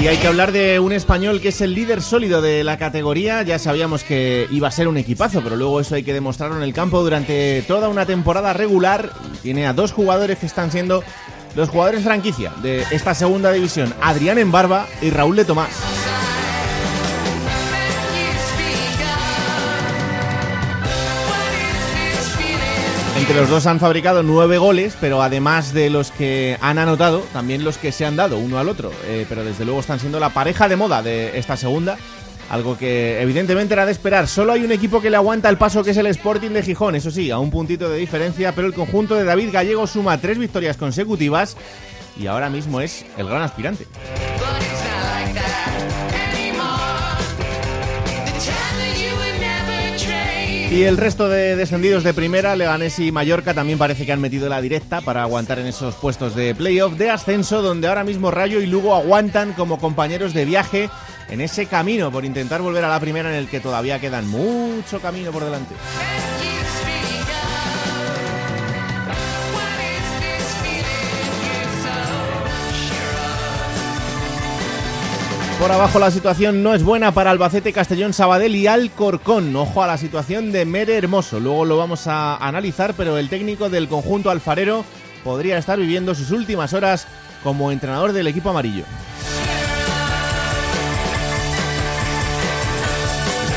Y hay que hablar de un español que es el líder sólido de la categoría. Ya sabíamos que iba a ser un equipazo, pero luego eso hay que demostrarlo en el campo durante toda una temporada regular. Tiene a dos jugadores que están siendo los jugadores franquicia de esta segunda división, Adrián Embarba y Raúl de Tomás. Los dos han fabricado nueve goles, pero además de los que han anotado, también los que se han dado uno al otro. Eh, pero desde luego están siendo la pareja de moda de esta segunda. Algo que evidentemente era de esperar. Solo hay un equipo que le aguanta el paso, que es el Sporting de Gijón. Eso sí, a un puntito de diferencia, pero el conjunto de David Gallego suma tres victorias consecutivas y ahora mismo es el gran aspirante. Y el resto de descendidos de primera, Leganés y Mallorca, también parece que han metido la directa para aguantar en esos puestos de playoff de ascenso, donde ahora mismo Rayo y Lugo aguantan como compañeros de viaje en ese camino por intentar volver a la primera en el que todavía quedan mucho camino por delante. Por abajo la situación no es buena para Albacete, Castellón, Sabadell y Alcorcón. Ojo a la situación de Mere Hermoso. Luego lo vamos a analizar, pero el técnico del conjunto alfarero podría estar viviendo sus últimas horas como entrenador del equipo amarillo.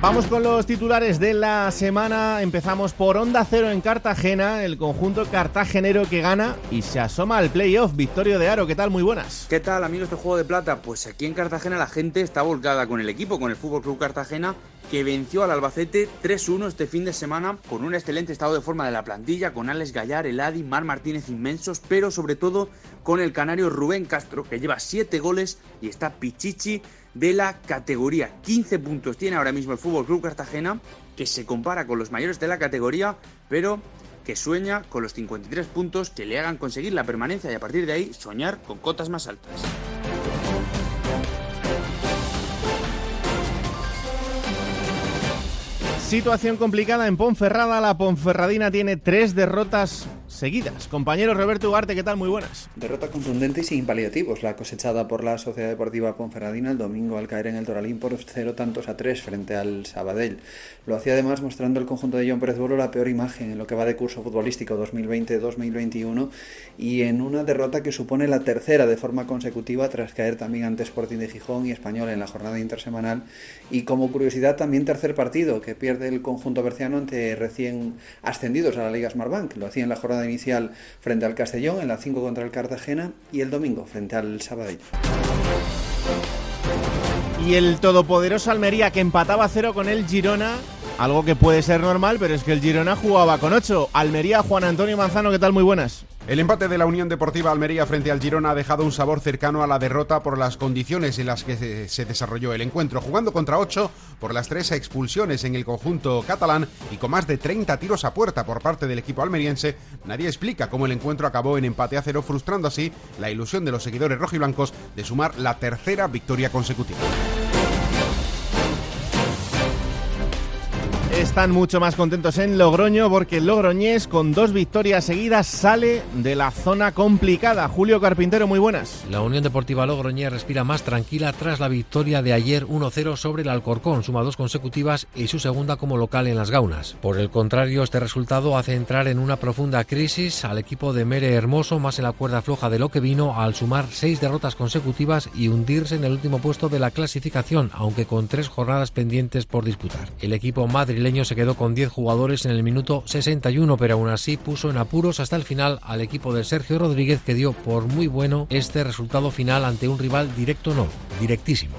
Vamos con los titulares de la semana. Empezamos por Onda Cero en Cartagena, el conjunto cartagenero que gana y se asoma al playoff. Victorio de Aro, ¿qué tal? Muy buenas. ¿Qué tal, amigos de Juego de Plata? Pues aquí en Cartagena la gente está volcada con el equipo, con el Fútbol Club Cartagena, que venció al Albacete 3-1 este fin de semana, con un excelente estado de forma de la plantilla, con Alex Gallar, Eladi, Mar Martínez inmensos, pero sobre todo con el canario Rubén Castro, que lleva 7 goles y está pichichi de la categoría. 15 puntos tiene ahora mismo el Fútbol Club Cartagena, que se compara con los mayores de la categoría, pero que sueña con los 53 puntos que le hagan conseguir la permanencia y a partir de ahí soñar con cotas más altas. Situación complicada en Ponferrada. La Ponferradina tiene tres derrotas seguidas. Compañero Roberto Ugarte, ¿qué tal? Muy buenas. Derrota contundente y sin paliativos, la cosechada por la Sociedad Deportiva Ponferradina el domingo al caer en el Toralín por cero tantos a tres frente al Sabadell. Lo hacía además mostrando el conjunto de John Pérez Bolo la peor imagen en lo que va de curso futbolístico 2020-2021 y en una derrota que supone la tercera de forma consecutiva tras caer también ante Sporting de Gijón y Español en la jornada intersemanal y como curiosidad también tercer partido que pierde el conjunto berciano ante recién ascendidos a la Liga Smartbank. Lo hacía en la jornada inicial frente al Castellón, en la 5 contra el Cartagena y el domingo frente al Sabadell. Y el todopoderoso Almería que empataba cero con el Girona, algo que puede ser normal, pero es que el Girona jugaba con 8. Almería, Juan Antonio Manzano, ¿qué tal? Muy buenas. El empate de la Unión Deportiva Almería frente al Girona ha dejado un sabor cercano a la derrota por las condiciones en las que se desarrolló el encuentro, jugando contra 8 por las tres expulsiones en el conjunto catalán y con más de 30 tiros a puerta por parte del equipo almeriense. Nadie explica cómo el encuentro acabó en empate a cero, frustrando así la ilusión de los seguidores rojiblancos de sumar la tercera victoria consecutiva. Están mucho más contentos en Logroño porque el Logroñés con dos victorias seguidas sale de la zona complicada. Julio Carpintero, muy buenas. La Unión Deportiva Logroñés respira más tranquila tras la victoria de ayer 1-0 sobre el Alcorcón, suma dos consecutivas y su segunda como local en las Gaunas. Por el contrario, este resultado hace entrar en una profunda crisis al equipo de Mere Hermoso, más en la cuerda floja de lo que vino al sumar seis derrotas consecutivas y hundirse en el último puesto de la clasificación, aunque con tres jornadas pendientes por disputar. El equipo madrileño se quedó con 10 jugadores en el minuto 61, pero aún así puso en apuros hasta el final al equipo de Sergio Rodríguez que dio por muy bueno este resultado final ante un rival directo no, directísimo.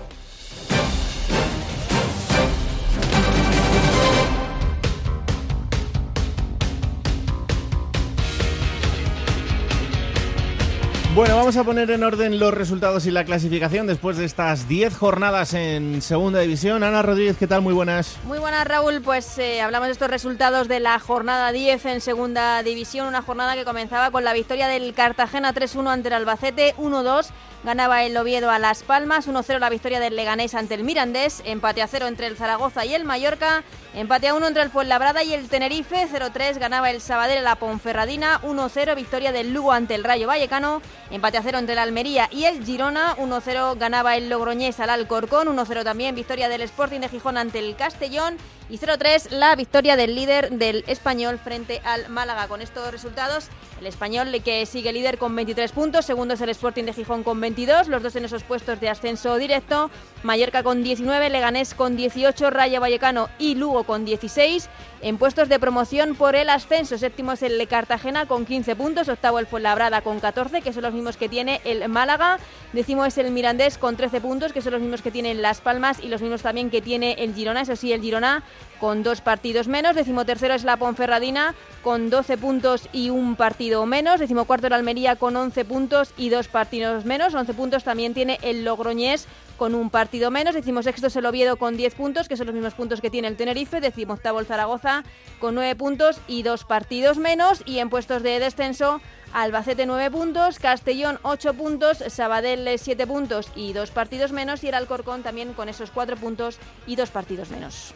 Bueno, vamos a poner en orden los resultados y la clasificación después de estas 10 jornadas en Segunda División. Ana Rodríguez, ¿qué tal? Muy buenas. Muy buenas, Raúl. Pues eh, hablamos de estos resultados de la jornada 10 en Segunda División, una jornada que comenzaba con la victoria del Cartagena 3-1 ante el Albacete, 1-2 ganaba el Oviedo a Las Palmas, 1-0 la victoria del Leganés ante el Mirandés, empate a 0 entre el Zaragoza y el Mallorca, empate a 1 entre el Fuenlabrada y el Tenerife, 0-3 ganaba el Sabadell a la Ponferradina, 1-0 victoria del Lugo ante el Rayo Vallecano, empate a 0 entre el Almería y el Girona, 1-0 ganaba el Logroñés al Alcorcón, 1-0 también victoria del Sporting de Gijón ante el Castellón y 0-3 la victoria del líder del Español frente al Málaga. Con estos resultados, el Español que sigue líder con 23 puntos, segundo es el Sporting de Gijón con 22, los dos en esos puestos de ascenso directo, Mallorca con 19, Leganés con 18, Raya Vallecano y Lugo con 16, en puestos de promoción por el ascenso, séptimo es el Cartagena con 15 puntos, octavo el Fuenlabrada con 14, que son los mismos que tiene el Málaga, décimo es el Mirandés con 13 puntos, que son los mismos que tienen Las Palmas y los mismos también que tiene el Girona, eso sí, el Girona con dos partidos menos. Decimotercero es la Ponferradina con 12 puntos y un partido menos. Decimocuarto el Almería con 11 puntos y dos partidos menos. 11 puntos también tiene el Logroñés con un partido menos. Decimosexto es el Oviedo con 10 puntos, que son los mismos puntos que tiene el Tenerife. Decimoctavo el Zaragoza con 9 puntos y dos partidos menos. Y en puestos de descenso Albacete 9 puntos, Castellón 8 puntos, Sabadell 7 puntos y dos partidos menos y el Alcorcón también con esos 4 puntos y dos partidos menos.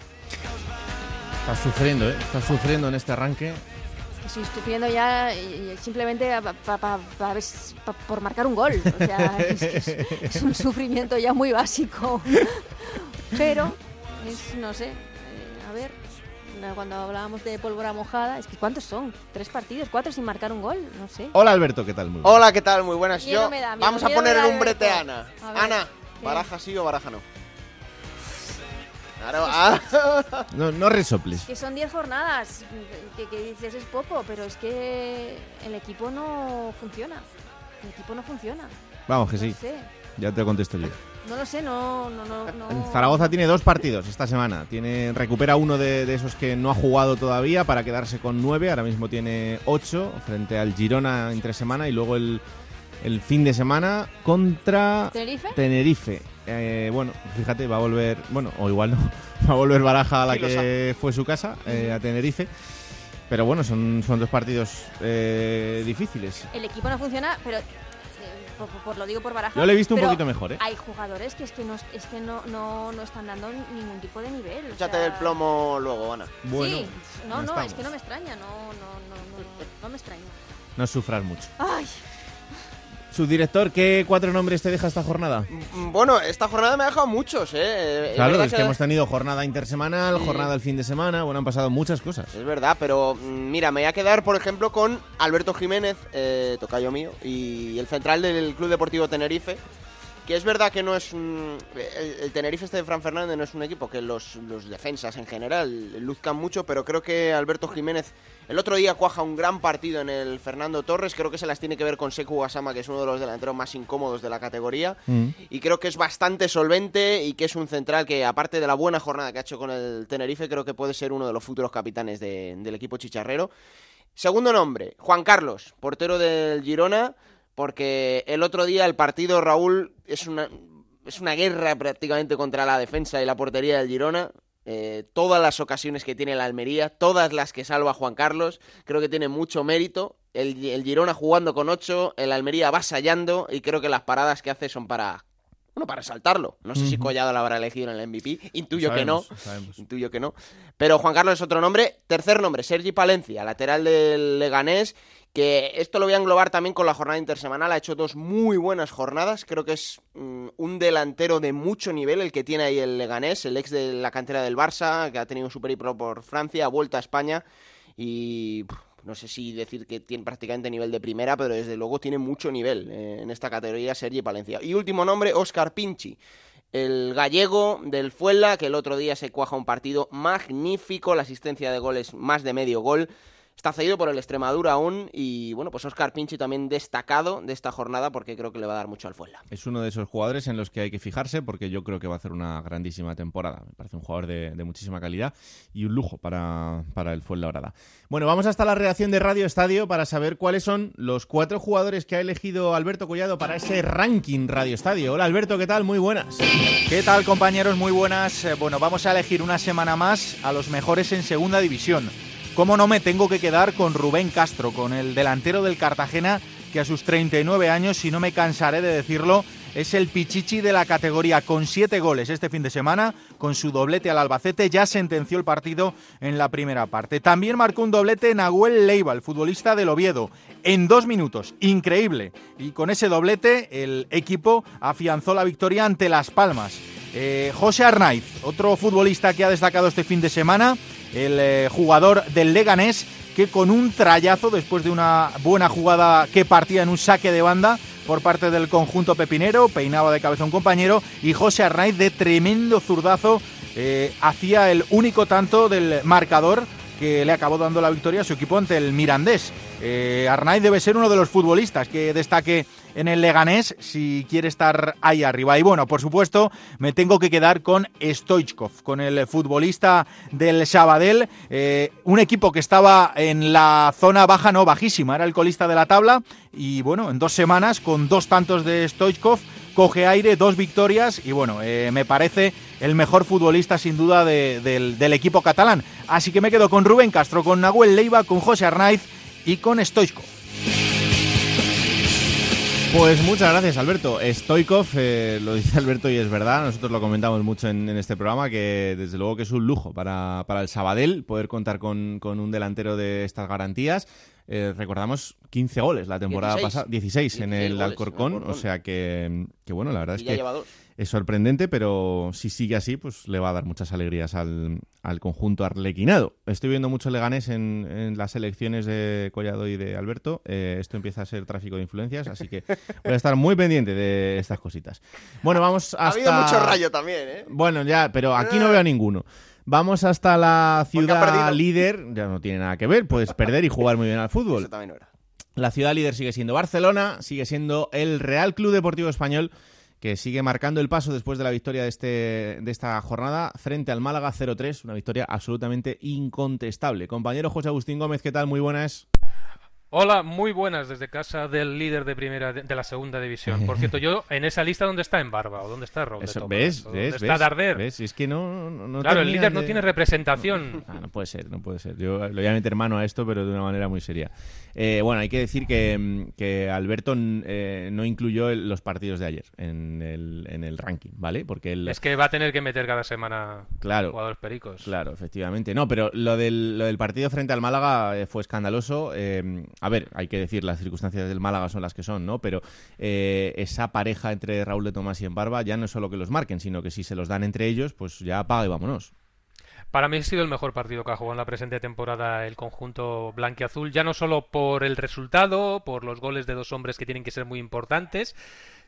Estás sufriendo, ¿eh? Estás sufriendo en este arranque. Estoy sufriendo ya simplemente por marcar un gol. O sea, es, un sufrimiento ya muy básico. Pero, no sé, eh, a ver, cuando hablábamos de pólvora mojada, es que ¿cuántos son? ¿Tres partidos? ¿Cuatro sin marcar un gol? No sé. Hola Alberto, ¿qué tal? Muy Hola, ¿qué tal? Muy buenas. Yo, vamos a poner el umbrete a Ana. Ana, ¿baraja sí o baraja no? Ah. no, no resoples. Que son 10 jornadas, que, dices es poco, pero es que el equipo no funciona. El equipo no funciona. Vamos, que sí. Ya te contesto yo. No lo sé, no, no, no, Zaragoza tiene dos partidos esta semana. Tiene, recupera uno de, esos que no ha jugado todavía para quedarse con nueve. Ahora mismo tiene ocho frente al Girona entre semana y luego el, el fin de semana contra Tenerife. Tenerife. Eh, bueno, fíjate, va a volver, bueno, o igual no, va a volver Baraja a la que fue su casa, eh, a Tenerife. Pero bueno, son, son dos partidos eh, difíciles. El equipo no funciona, pero por, lo digo por Baraja. Yo lo he visto un poquito mejor, ¿eh? Hay jugadores que es que no, es que no, no, no están dando ningún tipo de nivel. Échate el plomo luego, Ana. Bueno, sí, no, no, es que no me extraña, no, no, no, no, no me extraña. No sufras mucho. Ay. Su director, ¿qué cuatro nombres te deja esta jornada? Mm, bueno, esta jornada me ha dejado muchos, ¿eh? Claro, es que, hemos tenido jornada intersemanal, jornada el fin de semana, bueno, han pasado muchas cosas. Es verdad, pero mm, mira, me voy a quedar, por ejemplo, con Alberto Jiménez, eh, tocayo mío, y el central del Club Deportivo Tenerife, que es verdad que no es un, el, Tenerife este de Fran Fernández no es un equipo que los, los, defensas en general luzcan mucho, pero creo que Alberto Jiménez el otro día cuaja un gran partido en el Fernando Torres, creo que se las tiene que ver con Seku Gasama, que es uno de los delanteros más incómodos de la categoría, mm. y creo que es bastante solvente y que es un central que aparte de la buena jornada que ha hecho con el Tenerife, creo que puede ser uno de los futuros capitanes del equipo chicharrero. Segundo nombre, Juan Carlos, portero del Girona porque el otro día el partido, Raúl, es una, es una guerra prácticamente contra la defensa y la portería del Girona. Eh, todas las ocasiones que tiene la Almería, todas las que salva Juan Carlos, creo que tiene mucho mérito. El, el Girona jugando con ocho, el Almería avasallando y creo que las paradas que hace son para bueno, para resaltarlo. No sé si Collado la habrá elegido en el MVP, intuyo que no, sabemos. intuyo que no. Pero Juan Carlos es otro nombre. Tercer nombre, Sergi Palencia, lateral del Leganés, que esto lo voy a englobar también con la jornada intersemanal. Ha hecho dos muy buenas jornadas. Creo que es mm, un delantero de mucho nivel el que tiene ahí el Leganés, el ex de la cantera del Barça, que ha tenido un super pro por Francia, ha vuelto a España y pff, no sé si decir que tiene prácticamente nivel de primera, pero desde luego tiene mucho nivel eh, en esta categoría Sergi Palencia. Y último nombre, Óscar Pinchi. El gallego del Fuela, que el otro día se cuaja un partido magnífico, la asistencia de goles más de medio gol. Está cedido por el Extremadura aún y bueno, pues Oscar Pinchi también destacado de esta jornada porque creo que le va a dar mucho al Fuenla. Es uno de esos jugadores en los que hay que fijarse porque yo creo que va a hacer una grandísima temporada. Me parece un jugador de, de muchísima calidad y un lujo para, para el Fuenlabrada. Bueno, vamos hasta la redacción de Radio Estadio para saber cuáles son los cuatro jugadores que ha elegido Alberto Collado para ese ranking Radio Estadio. Hola Alberto, ¿qué tal? Muy buenas. ¿Qué tal compañeros? Muy buenas. Eh, Bueno, vamos a elegir una semana más a los mejores en segunda división. ¿Cómo no me tengo que quedar con Rubén Castro, con el delantero del Cartagena, que a sus 39 años, si no me cansaré de decirlo, es el pichichi de la categoría con siete goles este fin de semana, con su doblete al Albacete, ya sentenció el partido en la primera parte. También marcó un doblete Nahuel Leiva, el futbolista del Oviedo, en dos minutos, increíble. Y con ese doblete el equipo afianzó la victoria ante Las Palmas. Eh, José Arnaiz, otro futbolista que ha destacado este fin de semana, el eh, jugador del Leganés, que con un trayazo, después de una buena jugada que partía en un saque de banda por parte del conjunto pepinero, peinaba de cabeza un compañero, y José Arnaiz de tremendo zurdazo eh, hacía el único tanto del marcador que le acabó dando la victoria a su equipo ante el Mirandés. Eh, Arnaiz debe ser uno de los futbolistas que destaque en el Leganés si quiere estar ahí arriba. Y bueno, por supuesto, me tengo que quedar con Stoichkov, con el futbolista del Sabadell, eh, un equipo que estaba en la zona baja, no bajísima, era el colista de la tabla. Y bueno, en dos semanas, con dos tantos de Stoichkov, coge aire, dos victorias y bueno, eh, me parece el mejor futbolista sin duda de- del, del equipo catalán. Así que me quedo con Rubén Castro, con Nahuel Leiva, con José Arnaiz y con Stoichkov. Pues muchas gracias, Alberto. Stoikov, eh, lo dice Alberto y es verdad, nosotros lo comentamos mucho en, en este programa, que desde luego que es un lujo para, para el Sabadell poder contar con, con un delantero de estas garantías. Eh, recordamos 15 goles la temporada 16. pasada, 16, en 16 el goles, Alcorcón, Alcorcón. o sea que, que bueno, la verdad Y es ya que lleva dos. Es sorprendente, pero si sigue así, pues le va a dar muchas alegrías al, al conjunto arlequinado. Estoy viendo mucho Leganés en, en las elecciones de Collado y de Alberto. Eh, esto empieza a ser tráfico de influencias, así que voy a estar muy pendiente de estas cositas. Bueno, vamos Ha hasta... habido mucho rayo también, ¿eh? Bueno, ya, pero aquí no veo a ninguno. Vamos hasta la ha ciudad líder. Ya no tiene nada que ver, puedes perder y jugar muy bien al fútbol. Eso también era. La ciudad líder sigue siendo Barcelona, sigue siendo el Real Club Deportivo Español, que sigue marcando el paso después de la victoria de, este, de esta jornada frente al Málaga 0-3, una victoria absolutamente incontestable. Compañero José Agustín Gómez, ¿qué tal? Muy buenas. Hola, muy buenas desde casa del líder de primera de, la segunda división. Por cierto, yo en esa lista dónde está en Barba o dónde está Rob de Eso? ¿Ves? ¿O ¿Ves? ¿Dónde está ¿Ves? Darder? ¿Ves? Es que no, no, no claro, el líder no tiene representación. Ah, no puede ser, no puede ser. Yo le voy a meter mano a esto, pero de una manera muy seria. Eh, bueno, hay que decir que, que Alberto eh, no incluyó el- los partidos de ayer en el, en el ranking, ¿vale? Porque él... Es que va a tener que meter cada semana Claro. jugadores pericos. Claro, efectivamente. No, pero lo del, lo del partido frente al Málaga eh, fue escandaloso. Eh, a ver, hay que decir, las circunstancias del Málaga son las que son, ¿no? Pero eh, esa pareja entre Raúl de Tomás y Embarba ya no es solo que los marquen, sino que si se los dan entre ellos, pues ya apaga y vámonos. Para mí ha sido el mejor partido que ha jugado en la presente temporada el conjunto blanquiazul, ya no solo por el resultado, por los goles de dos hombres que tienen que ser muy importantes,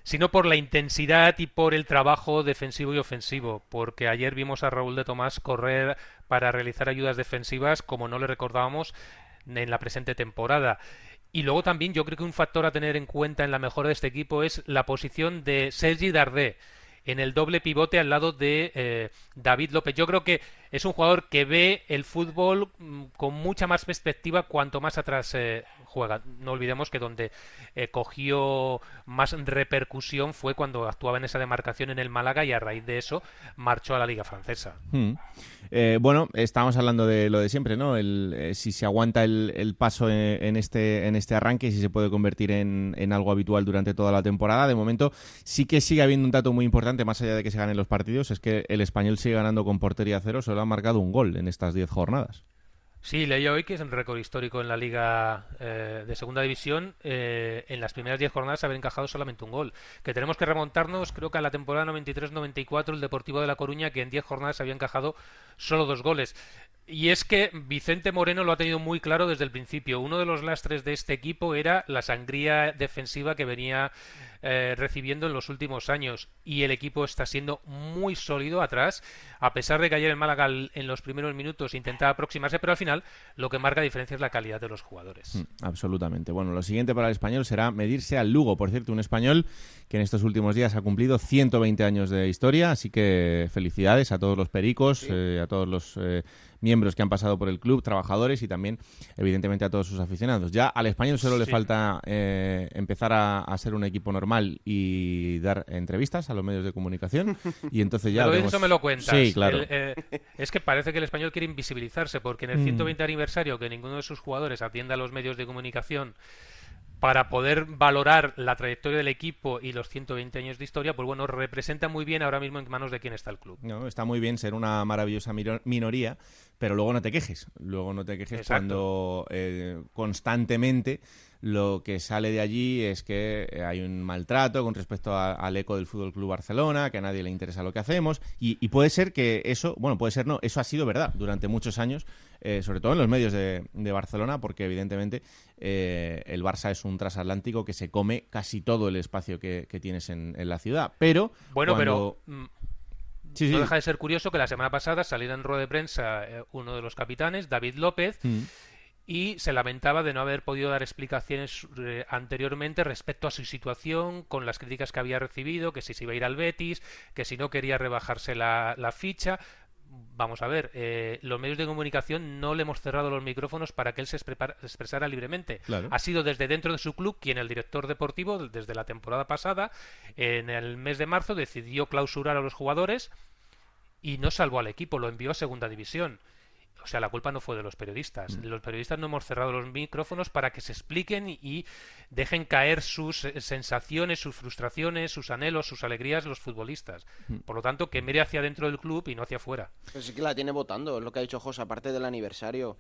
sino por la intensidad y por el trabajo defensivo y ofensivo, porque ayer vimos a Raúl de Tomás correr para realizar ayudas defensivas como no le recordábamos en la presente temporada. Y luego también yo creo que un factor a tener en cuenta en la mejora de este equipo es la posición de Sergi Dardé en el doble pivote al lado de eh, David López. Yo creo que es un jugador que ve el fútbol mm, con mucha más perspectiva cuanto más atrás eh, juega. No olvidemos que donde eh, cogió más repercusión fue cuando actuaba en esa demarcación en el Málaga y a raíz de eso marchó a la Liga Francesa. Hmm. Eh, bueno, estábamos hablando de lo de siempre, ¿no? El, si se aguanta el, paso en, este, en este arranque, si se puede convertir en, en, algo habitual durante toda la temporada. De momento sí que sigue habiendo un dato muy importante, más allá de que se ganen los partidos, es que el español sigue ganando con portería cero, solo ha marcado un gol en estas 10 jornadas. Sí, leí hoy que es un récord histórico en la Liga eh, de Segunda División. Eh, en las primeras 10 jornadas haber encajado solamente un gol. Que tenemos que remontarnos, creo que a la temporada 93-94, el Deportivo de La Coruña, que en 10 jornadas había encajado solo dos goles. Y es que Vicente Moreno lo ha tenido muy claro desde el principio. Uno de los lastres de este equipo era la sangría defensiva que venía eh, recibiendo en los últimos años. Y el equipo está siendo muy sólido atrás, a pesar de que ayer el Málaga en los primeros minutos intentaba aproximarse, pero al final lo que marca diferencia es la calidad de los jugadores. Mm, absolutamente. Bueno, lo siguiente para el español será medirse al Lugo. Por cierto, un español que en estos últimos días ha cumplido 120 años de historia. Así que felicidades a todos los pericos, eh, a todos los. Eh, miembros que han pasado por el club, trabajadores y también, evidentemente, a todos sus aficionados. Ya al español solo le falta eh, empezar a, ser un equipo normal y dar entrevistas a los medios de comunicación y entonces ya... Pero eso me lo cuentas. Sí, claro. Eh, es que parece que el español quiere invisibilizarse porque en el 120 mm. aniversario que ninguno de sus jugadores atienda a los medios de comunicación para poder valorar la trayectoria del equipo y los 120 años de historia, pues bueno, representa muy bien ahora mismo en manos de quién está el club. No, está muy bien ser una maravillosa minoría, pero luego no te quejes. Luego no te quejes cuando eh, constantemente lo que sale de allí es que eh, hay un maltrato con respecto al eco del Fútbol Club Barcelona, que a nadie le interesa lo que hacemos, y, puede ser que eso, bueno, puede ser no, eso ha sido verdad durante muchos años, eh, sobre todo en los medios de, Barcelona, porque evidentemente eh, el Barça es un transatlántico que se come casi todo el espacio que, tienes en, la ciudad. Pero. Bueno, pero. No deja de ser curioso que la semana pasada saliera en rueda de prensa uno de los capitanes, David López, mm y se lamentaba de no haber podido dar explicaciones eh, anteriormente respecto a su situación con las críticas que había recibido, que si se iba a ir al Betis, que si no quería rebajarse la, ficha. Vamos a ver, eh, los medios de comunicación no le hemos cerrado los micrófonos para que él se expresara libremente. Ha sido desde dentro de su club quien el director deportivo, desde la temporada pasada, en el mes de marzo, decidió clausurar a los jugadores y no salvó al equipo, lo envió a segunda división. O sea, la culpa no fue de los periodistas. Mm. Los periodistas no hemos cerrado los micrófonos para que se expliquen y, dejen caer sus eh, sensaciones, sus frustraciones, sus anhelos, sus alegrías los futbolistas. Mm. Por lo tanto, que mire hacia dentro del club y no hacia afuera. Pues sí que la tiene votando, es lo que ha dicho José, aparte del aniversario,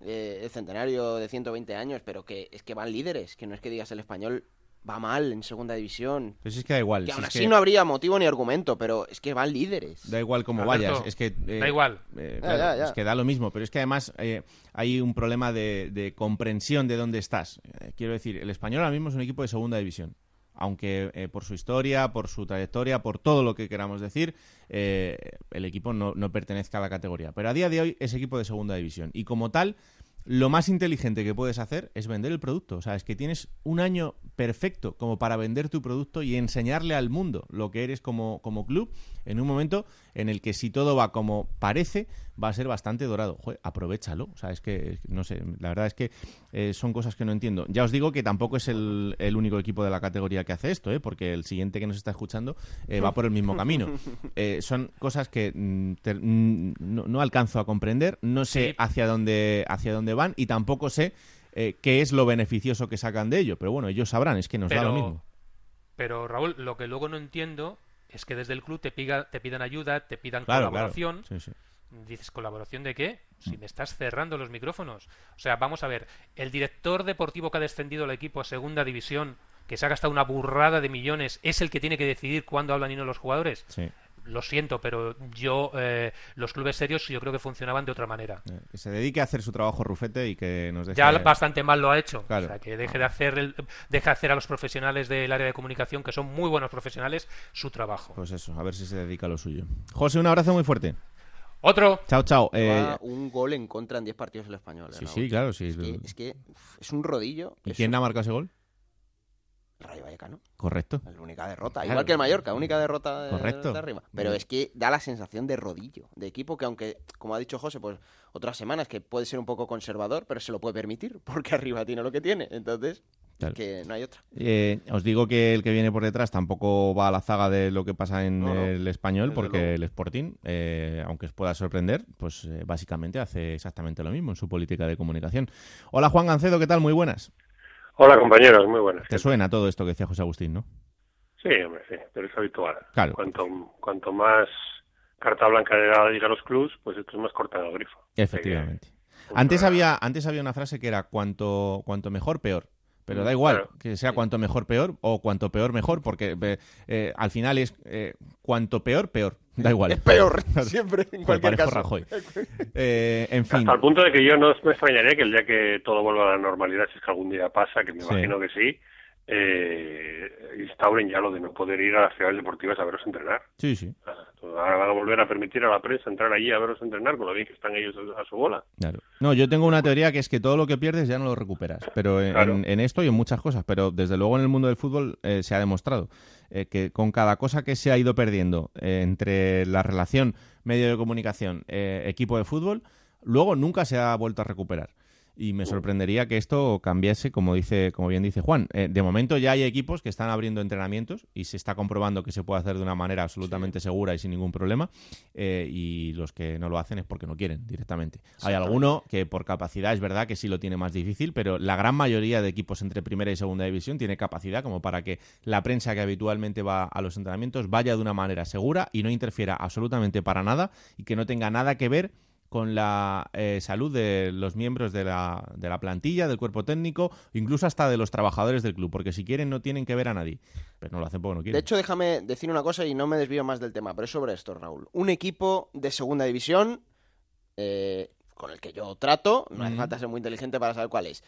eh, el centenario de 120 años, pero que es que van líderes, que no es que digas el español va mal en segunda división. Pues es que da igual. Que aún así no habría motivo ni argumento, pero es que van líderes. Da igual cómo vayas. Es que, eh, da igual. Eh, es que da lo mismo, pero es que además eh, hay un problema de, comprensión de dónde estás. quiero decir, el español ahora mismo es un equipo de segunda división. Aunque por su historia, por su trayectoria, por todo lo que queramos decir, el equipo no, no pertenezca a la categoría. Pero a día de hoy es equipo de segunda división. Y como tal, lo más inteligente que puedes hacer es vender el producto. O sea, es que tienes un año perfecto como para vender tu producto y enseñarle al mundo lo que eres como, como club en un momento en el que si todo va como parece, va a ser bastante dorado. Joder, aprovechalo. O sea, es que, no sé, la verdad es que eh, son cosas que no entiendo. Ya os digo que tampoco es el, único equipo de la categoría que hace esto, ¿eh? porque el siguiente que nos está escuchando eh, va por el mismo camino. Eh, son cosas que mm, mm, no, alcanzo a comprender, no sé hacia, dónde, hacia dónde van y tampoco sé qué es lo beneficioso que sacan de ello. Pero bueno, ellos sabrán, es que nos da lo mismo. Pero Raúl, lo que luego no entiendo es que desde el club te, te pidan ayuda, te pidan colaboración. Dices, ¿colaboración de qué? Si mm. me estás cerrando los micrófonos. O sea, vamos a ver, el director deportivo que ha descendido al equipo a segunda división, que se ha gastado una burrada de millones, es el que tiene que decidir cuándo hablan y no los jugadores. Sí lo siento, pero yo, eh, los clubes serios yo creo que funcionaban de otra manera. Eh, que se dedique a hacer su trabajo Rufete y que nos deje... Ya bastante mal lo ha hecho. O sea, que deje de hacer, el, deje hacer a los profesionales del área de comunicación, que son muy buenos profesionales, su trabajo. Pues eso, a ver si se dedica a lo suyo. José, un abrazo muy fuerte. Otro. Chao, chao. Eh, un gol en contra en 10 partidos el español. Sí, sí, claro, sí. Es que es, un rodillo. ¿Y quién ha marcado ese gol? Rayo Vallecano. Correcto. La única derrota. Claro. Igual que el Mallorca, única derrota de, Correcto. de arriba. Pero es que da la sensación de rodillo, de equipo que aunque, como ha dicho José, pues otras semanas que puede ser un poco conservador, pero se lo puede permitir, porque arriba tiene lo que tiene. Entonces, Claro. que no hay otra. Eh, os digo que el que viene por detrás tampoco va a la zaga de lo que pasa en No, no. el español, Desde porque luego. el Sporting, eh, aunque os pueda sorprender, pues eh, básicamente hace exactamente lo mismo en su política de comunicación. Hola Juan Gancedo, ¿qué tal? Muy buenas. Hola compañeros, muy buenas. Te suena todo esto que decía José Agustín, ¿no? Sí, hombre, sí, pero es habitual. Claro. Cuanto, cuanto más carta blanca le da a los clubs, pues esto es más cortado el grifo. Efectivamente. Antes había, antes había una frase que era cuanto, cuanto mejor, peor. Pero da Mm, igual claro. que sea cuanto mejor, peor o cuanto peor, mejor, porque eh, eh, al final es eh, cuanto peor, peor. Da igual. Es peor, siempre, en cualquier parejo caso. Rajoy. Eh, en fin. Hasta el punto de que yo no me extrañaría que el día que todo vuelva a la normalidad, si es que algún día pasa, que me Sí. imagino que sí, eh, instauren ya lo de no poder ir a las ciudades deportivas a veros entrenar. Sí, sí. Ahora van a volver a permitir a la prensa entrar allí a veros entrenar, con lo bien que están ellos a su bola. Claro. No, yo tengo una teoría que es que todo lo que pierdes ya no lo recuperas. Pero en, Claro. en esto y en muchas cosas. Pero desde luego en el mundo del fútbol eh, se ha demostrado eh, que con cada cosa que se ha ido perdiendo eh, entre la relación medio de comunicación, eh, equipo de fútbol, luego nunca se ha vuelto a recuperar. Y me sorprendería que esto cambiase, como dice, como bien dice Juan. Eh, de momento ya hay equipos que están abriendo entrenamientos y se está comprobando que se puede hacer de una manera absolutamente segura y sin ningún problema. eh, y los que no lo hacen es porque no quieren directamente. Hay alguno que por capacidad es verdad que sí lo tiene más difícil, pero la gran mayoría de equipos entre primera y segunda división tiene capacidad como para que la prensa que habitualmente va a los entrenamientos vaya de una manera segura y no interfiera absolutamente para nada y que no tenga nada que ver con la eh, salud de los miembros de la, de la plantilla, del cuerpo técnico, incluso hasta de los trabajadores del club, porque si quieren no tienen que ver a nadie, pero no lo hacen porque no quieren. De hecho, déjame decir una cosa y no me desvío más del tema, pero es sobre esto, Raúl. Un equipo de segunda división eh, con el que yo trato, no hace falta ser muy inteligente para saber cuál es.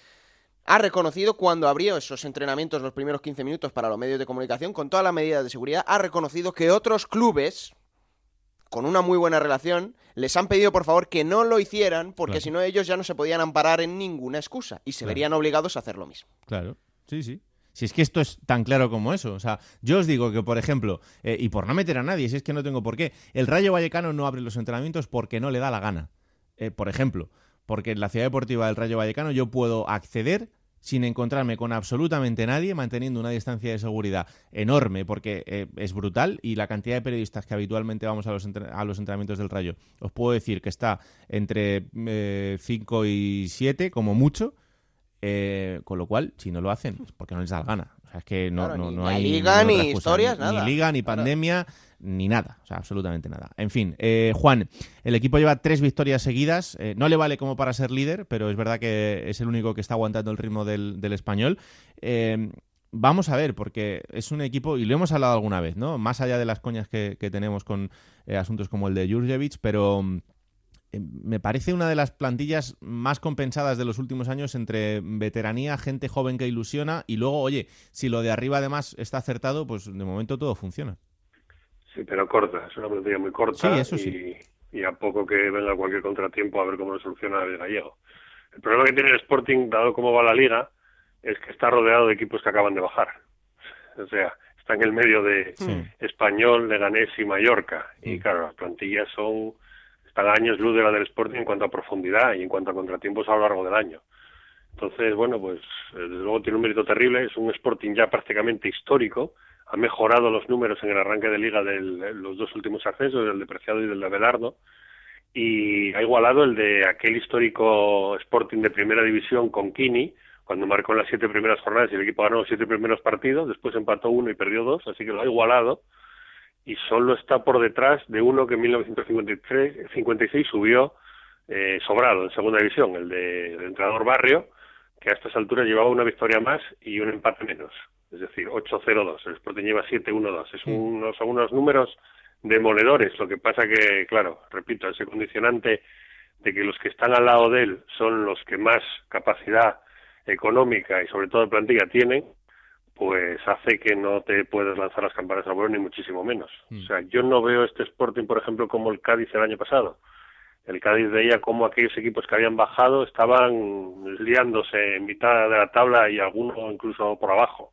Ha reconocido cuando abrió esos entrenamientos los primeros 15 minutos para los medios de comunicación, con todas las medidas de seguridad, ha reconocido que otros clubes, con una muy buena relación, les han pedido por favor que no lo hicieran, porque Claro. si no ellos ya no se podían amparar en ninguna excusa y se Claro. verían obligados a hacer lo mismo. Claro, sí, sí. Si es que esto es tan claro como eso. O sea, yo os digo que, por ejemplo, eh, y por no meter a nadie, si es que no tengo por qué, el Rayo Vallecano no abre los entrenamientos porque no le da la gana. Eh, por ejemplo, porque en la ciudad deportiva del Rayo Vallecano yo puedo acceder sin encontrarme con absolutamente nadie, manteniendo una distancia de seguridad enorme, porque eh, es brutal, y la cantidad de periodistas que habitualmente vamos a los, a los entrenamientos del Rayo, os puedo decir que está entre 5 y 7, como mucho, eh, con lo cual, si no lo hacen, es porque no les da la gana. O sea, es que no, Claro, no, ni no hay liga, ni historias, Ni- nada. Ni liga, ni Claro. pandemia, ni nada. O sea, absolutamente nada. En fin, eh, Juan, el equipo lleva tres victorias seguidas. Eh, no le vale como para ser líder, pero es verdad que es el único que está aguantando el ritmo del, español. Eh, Vamos a ver, porque es un equipo, y lo hemos hablado alguna vez, ¿no? Más allá de las coñas que, que tenemos con eh, asuntos como el de Jurjevic, pero eh, me parece una de las plantillas más compensadas de los últimos años entre veteranía, gente joven que ilusiona y luego, oye, si lo de arriba además está acertado, pues de momento todo funciona. Sí, pero corta, es una plantilla muy corta. Sí, eso y, sí. y a poco que venga cualquier contratiempo a ver cómo lo soluciona el gallego. El problema que tiene el Sporting, dado cómo va la liga, es que está rodeado de equipos que acaban de bajar. O sea, está en el medio de Sí. Español, Leganés y Mallorca. Y claro, las plantillas son están años luz de la del Sporting en cuanto a profundidad y en cuanto a contratiempos a lo largo del año. Entonces, bueno, pues desde luego tiene un mérito terrible, es un Sporting ya prácticamente histórico, ha mejorado los números en el arranque de liga de los dos últimos ascensos, del de Preciado y del de Abelardo, y ha igualado el de aquel histórico Sporting de primera división con Kini, cuando marcó las siete primeras jornadas y el equipo ganó los siete primeros partidos, después empató uno y perdió dos, así que lo ha igualado, y solo está por detrás de uno que en 1953 56 subió eh, sobrado en segunda división, el de, entrenador Barrio, que a estas alturas llevaba una victoria más y un empate menos, es decir, 8-0-2, el Sporting lleva 7-1-2, es unos, son unos números demoledores, lo que pasa que, claro, repito, ese condicionante de que los que están al lado de él son los que más capacidad económica y sobre todo de plantilla tienen, pues hace que no te puedas lanzar las campanas al vuelo ni muchísimo menos. O sea, yo no veo este Sporting, por ejemplo, como el Cádiz el año pasado. El Cádiz veía como aquellos equipos que habían bajado estaban liándose en mitad de la tabla y algunos incluso por abajo.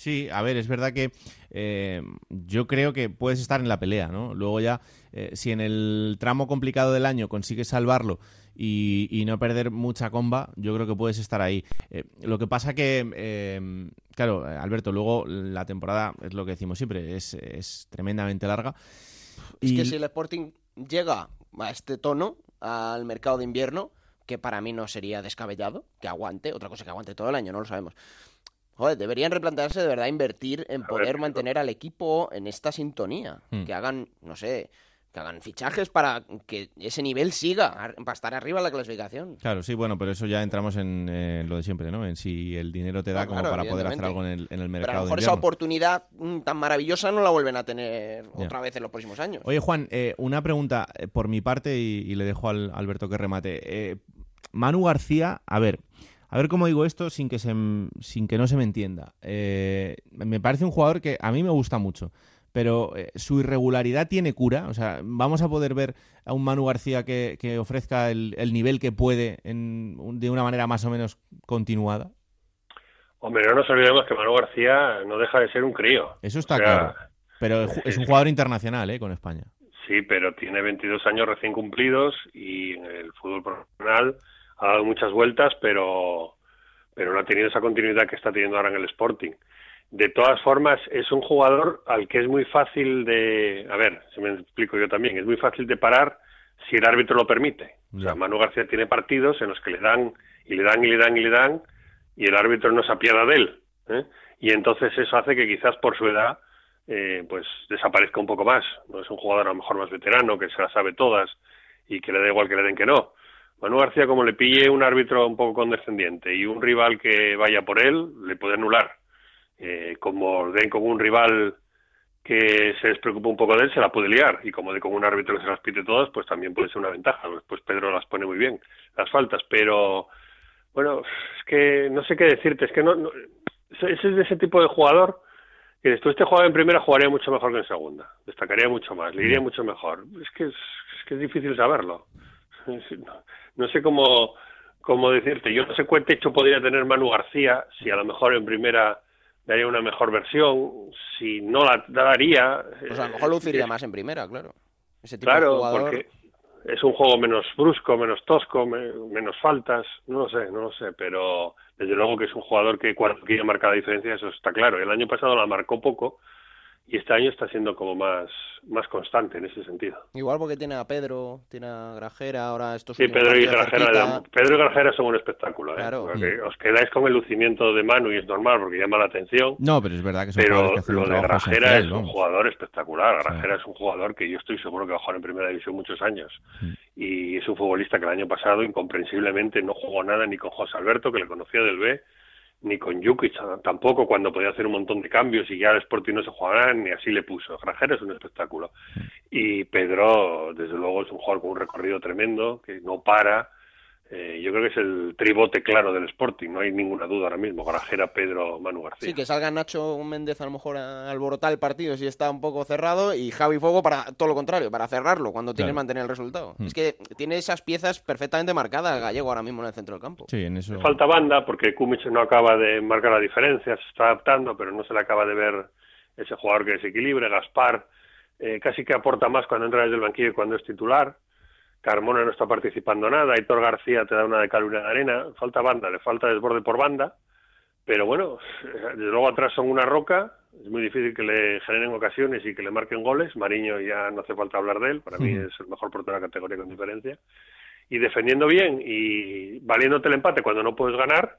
Sí, a ver, es verdad que eh, yo creo que puedes estar en la pelea, ¿no? Luego ya, eh, si en el tramo complicado del año consigues salvarlo y, no perder mucha comba, yo creo que puedes estar ahí. Eh, lo que pasa que, claro, Alberto, luego la temporada, es lo que decimos siempre, es, es tremendamente larga. Es que si el Sporting llega a este tono al mercado de invierno, que para mí no sería descabellado, que aguante, otra cosa que aguante todo el año, no lo sabemos. Joder, deberían replantearse de verdad invertir en poder mantener al equipo en esta sintonía. Hmm. Que hagan, no sé, que hagan fichajes para que ese nivel siga, para estar arriba en la clasificación. Claro, sí, bueno, pero eso ya entramos en eh, lo de siempre, ¿no? En si el dinero te da como para poder hacer algo en el, en el mercado. Pero a lo mejor esa oportunidad mm, tan maravillosa no la vuelven a tener otra vez en los próximos años. Oye, Juan, eh, una pregunta eh, por mi parte y, le dejo al Alberto que remate. Manu García, a ver. A ver cómo digo esto sin que, se, sin que no se me entienda. me parece un jugador que a mí me gusta mucho pero eh, su irregularidad tiene cura. O sea, vamos a poder ver a un Manu García que, ofrezca el, nivel que puede de una manera más o menos continuada. Hombre, no nos olvidemos que Manu García no deja de ser un crío. Eso está claro. Pero es un jugador internacional, ¿eh? Con España. Sí, pero tiene 22 años recién cumplidos y en el fútbol profesional ha dado muchas vueltas, pero, pero no ha tenido esa continuidad que está teniendo ahora en el Sporting. De todas formas, es un jugador al que es muy fácil de... A ver, si me explico yo también, es muy fácil de parar si el árbitro lo permite. O sea, Manu García tiene partidos en los que le dan y le dan y le dan y le dan y el árbitro no se apiada de él. ¿eh? Y entonces eso hace que quizás por su edad eh, pues desaparezca un poco más. No es un jugador a lo mejor más veterano, que se las sabe todas y que le da igual que le den que no. Manu García, como le pille un árbitro un poco condescendiente y un rival que vaya por él, le puede anular eh, como den con un rival que se les preocupa un poco de él, se la puede liar. Y como de con un árbitro que se las pite todas, pues también puede ser una ventaja. Pues Pedro las pone muy bien, las faltas. Pero, bueno, es que no sé qué decirte. Es que no, ese es de ese tipo de jugador que después este jugador en primera jugaría mucho mejor que en segunda. Destacaría mucho más, le iría mucho mejor. Es que es, que es difícil saberlo. No, sé cómo, cómo decirte. Yo no sé cuánto techo podría tener Manu García si a lo mejor en primera daría una mejor versión, si no la daría... Pues a lo mejor luciría más en primera, claro. Ese tipo claro, de jugador... porque es un juego menos brusco, menos tosco, menos faltas, no lo sé, no lo sé, pero desde luego que es un jugador que cuando quiere marcar la diferencia, eso está claro. El año pasado la marcó poco, y este año está siendo como más, más constante en ese sentido. Igual porque tiene a Pedro, tiene a Grajera, ahora estos Sí, Pedro y Grajera, Pedro y Grajera son un espectáculo. ¿eh? Os quedáis con el lucimiento de Manu y es normal porque llama la atención. No, pero es verdad que Pero lo de Grajera es un jugador espectacular. Grajera es un jugador que yo estoy seguro que va a jugar en primera división muchos años. Mm. Y es un futbolista que el año pasado incomprensiblemente no jugó nada ni con José Alberto, que le conocía del B, ni con Jukic tampoco cuando podía hacer un montón de cambios y ya el Sporting no se jugaba ni así le puso. Grajera es un espectáculo. Y Pedro, desde luego, es un jugador con un recorrido tremendo, que no para, eh, yo creo que es el tribote claro del Sporting, no hay ninguna duda ahora mismo. Grajera, Pedro, Manu García. Sí, que salga Nacho Méndez a lo mejor a alborotar el partido si está un poco cerrado y Javi Fuego para todo lo contrario, para cerrarlo cuando tiene que mantener el resultado. Hmm. Es que tiene esas piezas perfectamente marcadas Gallego ahora mismo en el centro del campo. Sí, en eso... Falta banda porque Kumic no acaba de marcar la diferencia, se está adaptando, pero no se le acaba de ver ese jugador que desequilibre. Gaspar eh, casi que aporta más cuando entra desde el banquillo y cuando es titular. Carmona no está participando nada, Aitor García te da una de cal de arena, falta banda, le falta desborde por banda, pero bueno, desde luego atrás son una roca, es muy difícil que le generen ocasiones y que le marquen goles, Mariño ya no hace falta hablar de él, para mí es el mejor portero de la categoría con diferencia, y defendiendo bien y valiéndote el empate cuando no puedes ganar,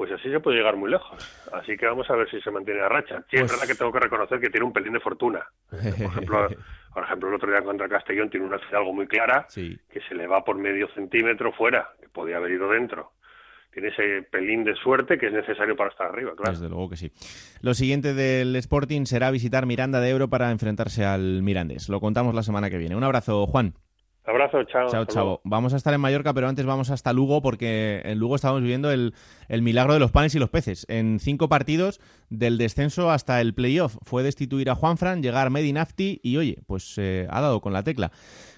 pues así se puede llegar muy lejos. Así que vamos a ver si se mantiene la racha. Sí, es pues verdad que tengo que reconocer que tiene un pelín de fortuna. Por ejemplo, por ejemplo el otro día contra Castellón tiene una algo muy clara que se le va por medio centímetro fuera, que podía haber ido dentro. Tiene ese pelín de suerte que es necesario para estar arriba, claro. Desde luego que sí. Lo siguiente del Sporting será visitar Miranda de Ebro para enfrentarse al Mirandés. Lo contamos la semana que viene. Un abrazo, Juan. Abrazo, chao. Chao, chao. Vamos a estar en Mallorca, pero antes vamos hasta Lugo porque en Lugo estamos viviendo el, milagro de los panes y los peces. En cinco partidos, del descenso hasta el playoff, fue destituir a Juanfran, llegar Medinafti y oye, pues eh, ha dado con la tecla.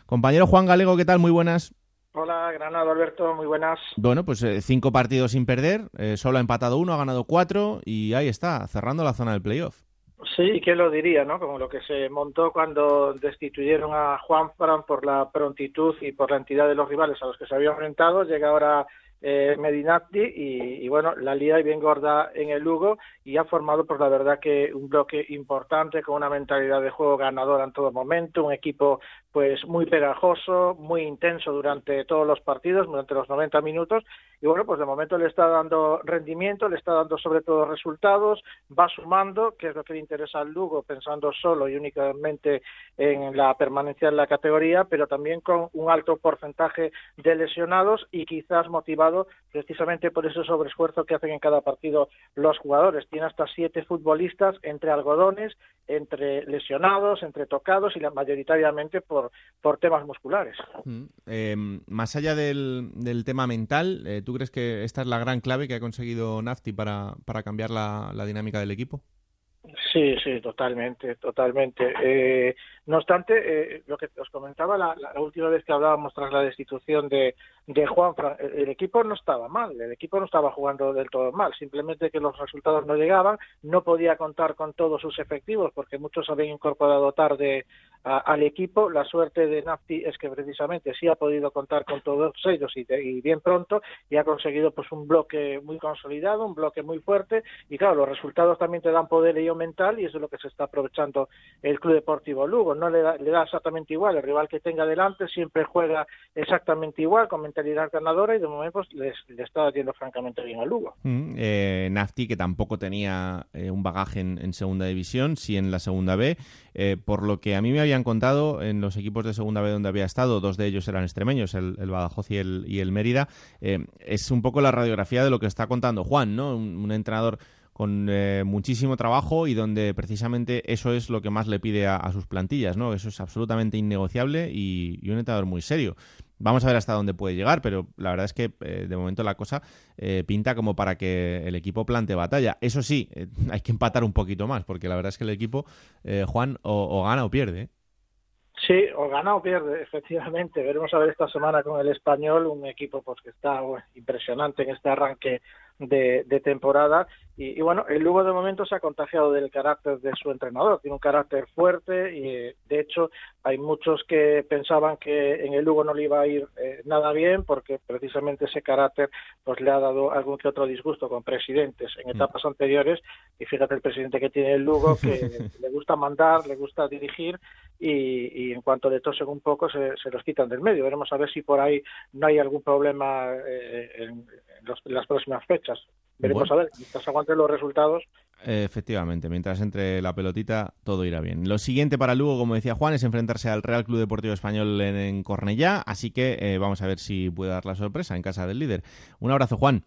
Compañero Juan Galego, ¿qué tal? Muy buenas. Hola, Granado Alberto, muy buenas. Bueno, pues eh, cinco partidos sin perder, eh, solo ha empatado uno, ha ganado cuatro y ahí está, cerrando la zona del playoff. Sí, ¿quién lo diría, no? Como lo que se montó cuando destituyeron a Juan Fran por la prontitud y por la entidad de los rivales a los que se había enfrentado, llega ahora eh, Medinati y, bueno, la lía y bien gorda en el Lugo y ha formado pues la verdad que un bloque importante con una mentalidad de juego ganadora en todo momento, un equipo pues muy pegajoso, muy intenso durante todos los partidos, durante los 90 minutos y bueno, pues de momento le está dando rendimiento, le está dando sobre todo resultados, va sumando, que es lo que le interesa al Lugo, pensando solo y únicamente en la permanencia en la categoría, pero también con un alto porcentaje de lesionados y quizás motivado precisamente por ese sobreesfuerzo que hacen en cada partido los jugadores. Tiene hasta siete futbolistas entre algodones, entre lesionados, entre tocados y mayoritariamente por, por temas musculares. Mm, eh, más allá del, del tema mental, eh, ¿tú crees que esta es la gran clave que ha conseguido Nafti para, para cambiar la, la dinámica del equipo? Sí, sí, totalmente, totalmente. Eh, no obstante, eh, lo que os comentaba la, la, última vez que hablábamos tras la destitución de, de Juan, el, el, equipo no estaba mal, el equipo no estaba jugando del todo mal, simplemente que los resultados no llegaban, no podía contar con todos sus efectivos porque muchos habían incorporado tarde a, al equipo. La suerte de Nafti es que precisamente sí ha podido contar con todos ellos y, y bien pronto y ha conseguido pues un bloque muy consolidado, un bloque muy fuerte y claro, los resultados también te dan poder ello mental y eso es lo que se está aprovechando el Club Deportivo Lugo. No le da, le da exactamente igual, el rival que tenga delante siempre juega exactamente igual, con mentalidad ganadora y de momento pues, le está yendo francamente bien a Lugo. Mm, eh, Nafti, que tampoco tenía eh, un bagaje en, en, segunda división, sí en la segunda B, eh, por lo que a mí me habían contado en los equipos de segunda B donde había estado, dos de ellos eran extremeños, el, Badajoz y el, y el Mérida, eh, es un poco la radiografía de lo que está contando Juan, ¿no? Un, entrenador con eh, muchísimo trabajo y donde precisamente eso es lo que más le pide a, sus plantillas, ¿no? Eso es absolutamente innegociable y, un entrenador muy serio. Vamos a ver hasta dónde puede llegar, pero la verdad es que eh, de momento la cosa pinta como para que el equipo plante batalla. Eso sí, hay que empatar un poquito más, porque la verdad es que el equipo, Juan, o, gana o pierde. Sí, o gana o pierde, efectivamente. Veremos a ver esta semana con el español, un equipo pues que está bueno, impresionante en este arranque de, de temporada. Y, y, bueno, el Lugo de momento se ha contagiado del carácter de su entrenador. Tiene un carácter fuerte y de hecho hay muchos que pensaban que en el Lugo no le iba a ir eh, nada bien porque precisamente ese carácter pues le ha dado algún que otro disgusto con presidentes en etapas mm. anteriores. Y fíjate el presidente que tiene el Lugo que le gusta mandar, le gusta dirigir y, y, en cuanto le tosen un poco se, se, los quitan del medio. Veremos a ver si por ahí no hay algún problema eh, en, en, los, en, las próximas fechas. Veremos bueno. a ver, mientras aguanten los resultados. Efectivamente, mientras entre la pelotita todo irá bien. Lo siguiente para Lugo, como decía Juan, es enfrentarse al Real Club Deportivo Español en, en Cornellá, así que eh, vamos a ver si puede dar la sorpresa en casa del líder. Un abrazo, Juan.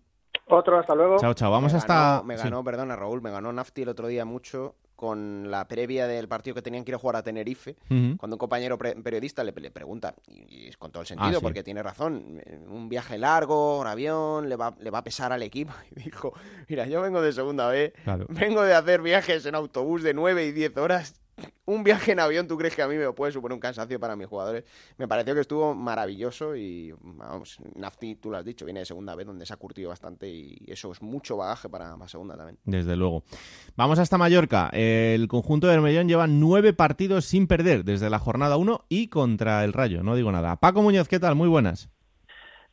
Otro, hasta luego. Chao, chao. Vamos me hasta. Ganó, me ganó, sí. perdona, Raúl, me ganó Nafti el otro día mucho con la previa del partido que tenían que ir a jugar a Tenerife, uh -huh. cuando un compañero periodista le, le pregunta, y, y, con todo el sentido, ah, sí. porque tiene razón, un viaje largo, un avión, le va, le va a pesar al equipo. Y dijo, mira, yo vengo de segunda B, claro. vengo de hacer viajes en autobús de 9 y 10 horas, un viaje en avión, ¿tú crees que a mí me puede suponer un cansancio para mis jugadores? Me pareció que estuvo maravilloso y, vamos, Nafti, tú lo has dicho, viene de segunda vez donde se ha curtido bastante y eso es mucho bagaje para la segunda también. Desde luego. Vamos hasta Mallorca. El conjunto de Bermellón lleva nueve partidos sin perder desde la jornada 1 y contra el Rayo, no digo nada. Paco Muñoz, ¿qué tal? Muy buenas.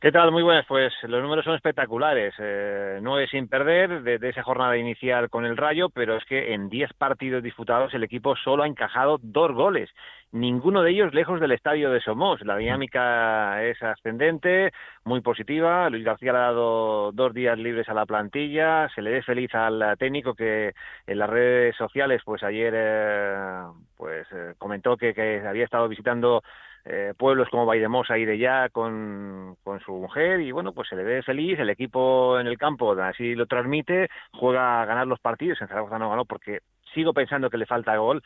¿Qué tal? Muy buenas. Pues los números son espectaculares. Eh, nueve sin perder desde esa jornada inicial con el Rayo, pero es que en diez partidos disputados el equipo solo ha encajado dos goles. Ninguno de ellos lejos del estadio de Somos. La dinámica es ascendente, muy positiva. Luis García le ha dado dos días libres a la plantilla. Se le ve feliz al técnico que en las redes sociales, pues ayer, eh, pues eh, comentó que, que había estado visitando eh, pueblos como Vaidemosa y de ya con, con, su mujer y bueno, pues se le ve feliz, el equipo en el campo así lo transmite, juega a ganar los partidos, en Zaragoza no ganó porque sigo pensando que le falta gol,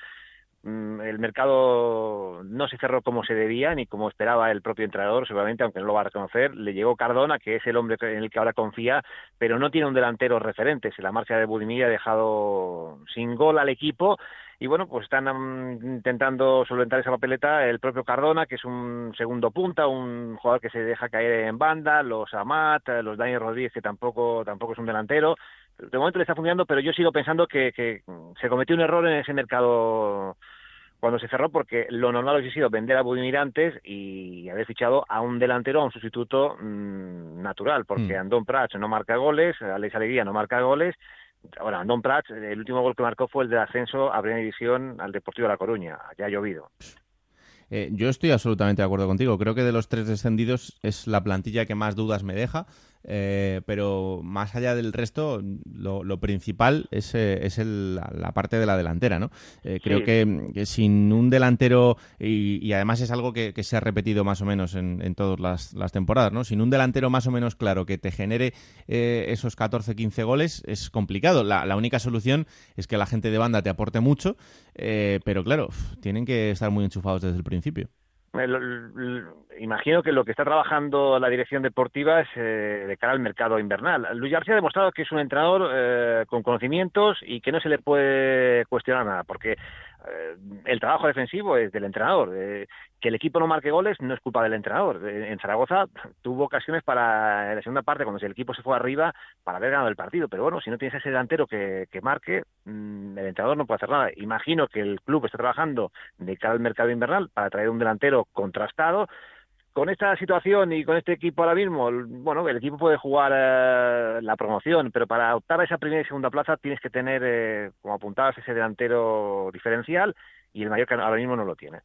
el mercado no se cerró como se debía ni como esperaba el propio entrenador, seguramente, aunque no lo va a reconocer. Le llegó Cardona, que es el hombre en el que ahora confía, pero no tiene un delantero referente. Si la marcha de Budimir ha dejado sin gol al equipo y bueno, pues están intentando solventar esa papeleta el propio Cardona, que es un segundo punta, un jugador que se deja caer en banda, los Amat, los Daniel Rodríguez, que tampoco, tampoco es un delantero. De momento le está funcionando, pero yo sigo pensando que, que se cometió un error en ese mercado cuando se cerró porque lo normal hubiese sido vender a Budimir antes y haber fichado a un delantero, a un sustituto mmm, natural, porque Mm. Andón Prats no marca goles, Alex Alegría no marca goles, ahora Andón Prats, el último gol que marcó fue el de ascenso a Primera División al Deportivo de La Coruña, ya ha llovido. Eh, yo estoy absolutamente de acuerdo contigo. Creo que de los tres descendidos es la plantilla que más dudas me deja. Eh, pero más allá del resto, lo, lo principal es, eh, es el- la, la parte de la delantera, ¿no? Eh, creo Sí. que, que sin un delantero, y, y además es algo que, que se ha repetido más o menos en, en todas las, las temporadas, ¿no? Sin un delantero más o menos claro que te genere eh, esos 14-15 goles es complicado. La, la única solución es que la gente de banda te aporte mucho, eh, pero claro, tienen que estar muy enchufados desde el principio. Imagino que lo que está trabajando la dirección deportiva es eh, de cara al mercado invernal. Luis García ha demostrado que es un entrenador eh, con conocimientos y que no se le puede cuestionar nada, porque el trabajo defensivo es del entrenador. Eh, que el equipo no marque goles no es culpa del entrenador. Eh, en Zaragoza tuvo ocasiones para, la segunda parte, cuando el equipo se fue arriba, para haber ganado el partido. Pero bueno, si no tienes ese delantero que, que marque, mm, el entrenador no puede hacer nada. Imagino que el club está trabajando de cara al mercado invernal para traer un delantero contrastado. Con esta situación y con este equipo ahora mismo, bueno, el equipo puede jugar eh, la promoción, pero para optar a esa primera y segunda plaza tienes que tener, eh, como apuntabas, ese delantero diferencial y el Mallorca ahora mismo no lo tiene.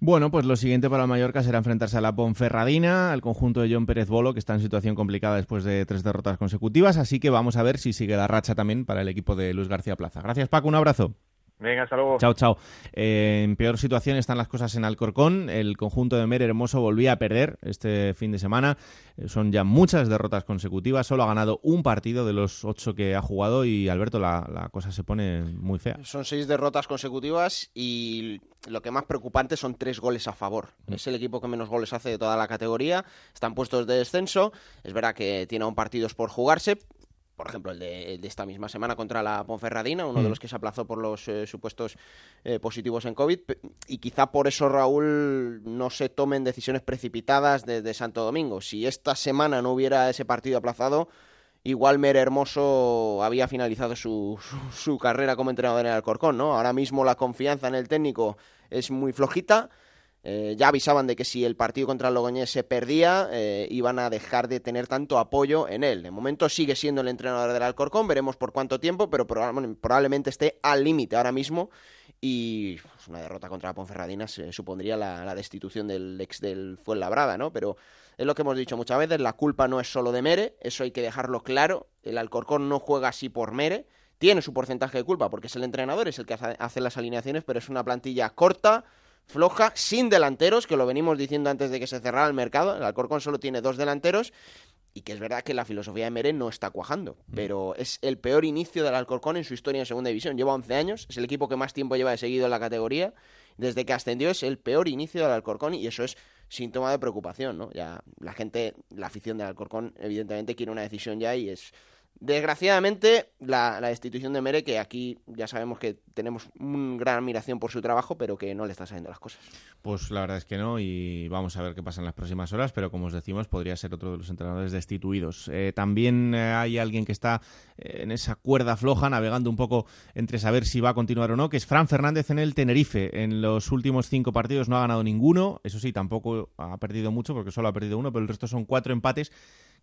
Bueno, pues lo siguiente para el Mallorca será enfrentarse a la Ponferradina, al conjunto de John Pérez Bolo, que está en situación complicada después de tres derrotas consecutivas, así que vamos a ver si sigue la racha también para el equipo de Luis García Plaza. Gracias Paco, un abrazo. Venga, hasta luego. Chao, chao. Eh, en peor situación están las cosas en Alcorcón. El conjunto de Mere Hermoso volvía a perder este fin de semana. Eh, son ya muchas derrotas consecutivas. Solo ha ganado un partido de los ocho que ha jugado y Alberto, la, la cosa se pone muy fea. Son seis derrotas consecutivas y lo que más preocupante son tres goles a favor. Es el equipo que menos goles hace de toda la categoría. Están puestos de descenso. Es verdad que tiene aún partidos por jugarse. Por ejemplo, el de, el de esta misma semana contra la Ponferradina, uno de Mm. los que se aplazó por los eh, supuestos eh, positivos en COVID. Y quizá por eso, Raúl, no se tomen decisiones precipitadas desde Santo Domingo. Si esta semana no hubiera ese partido aplazado, igual Mere Hermoso había finalizado su, su, su carrera como entrenador en el Alcorcón, ¿no? Ahora mismo la confianza en el técnico es muy flojita. Eh, ya avisaban de que si el partido contra el se perdía, eh, iban a dejar de tener tanto apoyo en él. De momento sigue siendo el entrenador del Alcorcón, veremos por cuánto tiempo, pero proba- probablemente esté al límite ahora mismo. Y pues, una derrota contra la Ponferradina se supondría la, la destitución del ex del Fuenlabrada, ¿no? Pero es lo que hemos dicho muchas veces, la culpa no es solo de Mere, eso hay que dejarlo claro. El Alcorcón no juega así por Mere, tiene su porcentaje de culpa porque es el entrenador, es el que hace las alineaciones, pero es una plantilla corta, floja, sin delanteros, que lo venimos diciendo antes de que se cerrara el mercado. El Alcorcón solo tiene dos delanteros y que es verdad que la filosofía de Mere no está cuajando, pero es el peor inicio del Alcorcón en su historia en Segunda División. Lleva 11 años, es el equipo que más tiempo lleva de seguido en la categoría. Desde que ascendió es el peor inicio del Alcorcón y eso es síntoma de preocupación, ¿no? Ya la gente, la afición del Alcorcón evidentemente quiere una decisión ya y es Desgraciadamente, la, destitución de Mere, que aquí ya sabemos que tenemos una gran admiración por su trabajo, pero que no le están saliendo las cosas. Pues la verdad es que no, y vamos a ver qué pasa en las próximas horas, pero como os decimos, podría ser otro de los entrenadores destituidos. Eh, también eh, hay alguien que está eh, en esa cuerda floja, navegando un poco entre saber si va a continuar o no, que es Fran Fernández en el Tenerife. En los últimos cinco partidos no ha ganado ninguno, eso sí, tampoco ha perdido mucho, porque solo ha perdido uno, pero el resto son cuatro empates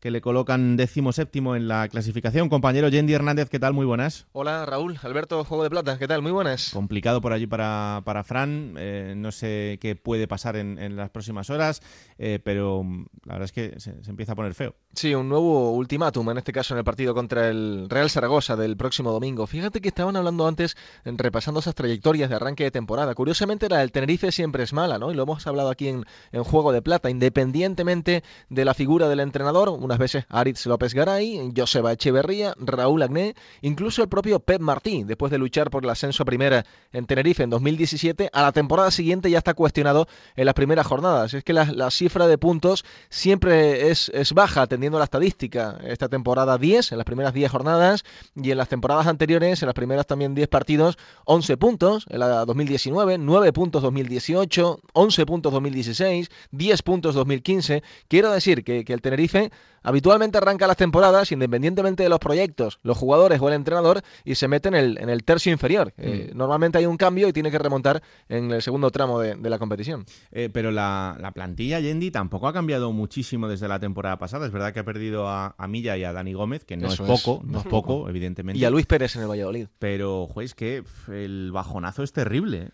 que le colocan décimo séptimo en la clasificación. Compañero Yendi Hernández, ¿qué tal? Muy buenas. Hola Raúl, Alberto, Juego de Plata, ¿qué tal? Muy buenas. Complicado por allí para, para Fran, eh, no sé qué puede pasar en, en las próximas horas, eh, pero la verdad es que se, se empieza a poner feo. Sí, un nuevo ultimátum, en este caso en el partido contra el Real Zaragoza del próximo domingo. Fíjate que estaban hablando antes, repasando esas trayectorias de arranque de temporada. Curiosamente la del Tenerife siempre es mala, ¿no? Y lo hemos hablado aquí en, en Juego de Plata, independientemente de la figura del entrenador, una algunas veces Aritz López Garay, Joseba Echeverría, Raúl Agné, incluso el propio Pep Martí, después de luchar por el ascenso a primera en Tenerife en 2017, a la temporada siguiente ya está cuestionado en las primeras jornadas. Es que la, cifra de puntos siempre es, baja, atendiendo a la estadística. Esta temporada 10, en las primeras 10 jornadas, y en las temporadas anteriores, en las primeras también 10 partidos, 11 puntos, en la 2019, 9 puntos 2018, 11 puntos 2016, 10 puntos 2015. Quiero decir que el Tenerife habitualmente arranca las temporadas, independientemente de los proyectos, los jugadores o el entrenador, y se mete en el, en el tercio inferior. Eh, mm. normalmente hay un cambio y tiene que remontar en el segundo tramo de, la competición. Eh, pero la, plantilla Yendi tampoco ha cambiado muchísimo desde la temporada pasada. Es verdad que ha perdido a, Milla y a Dani Gómez, que no es poco, no es poco, evidentemente. Y a Luis Pérez en el Valladolid. Pero, juez, que el bajonazo es terrible.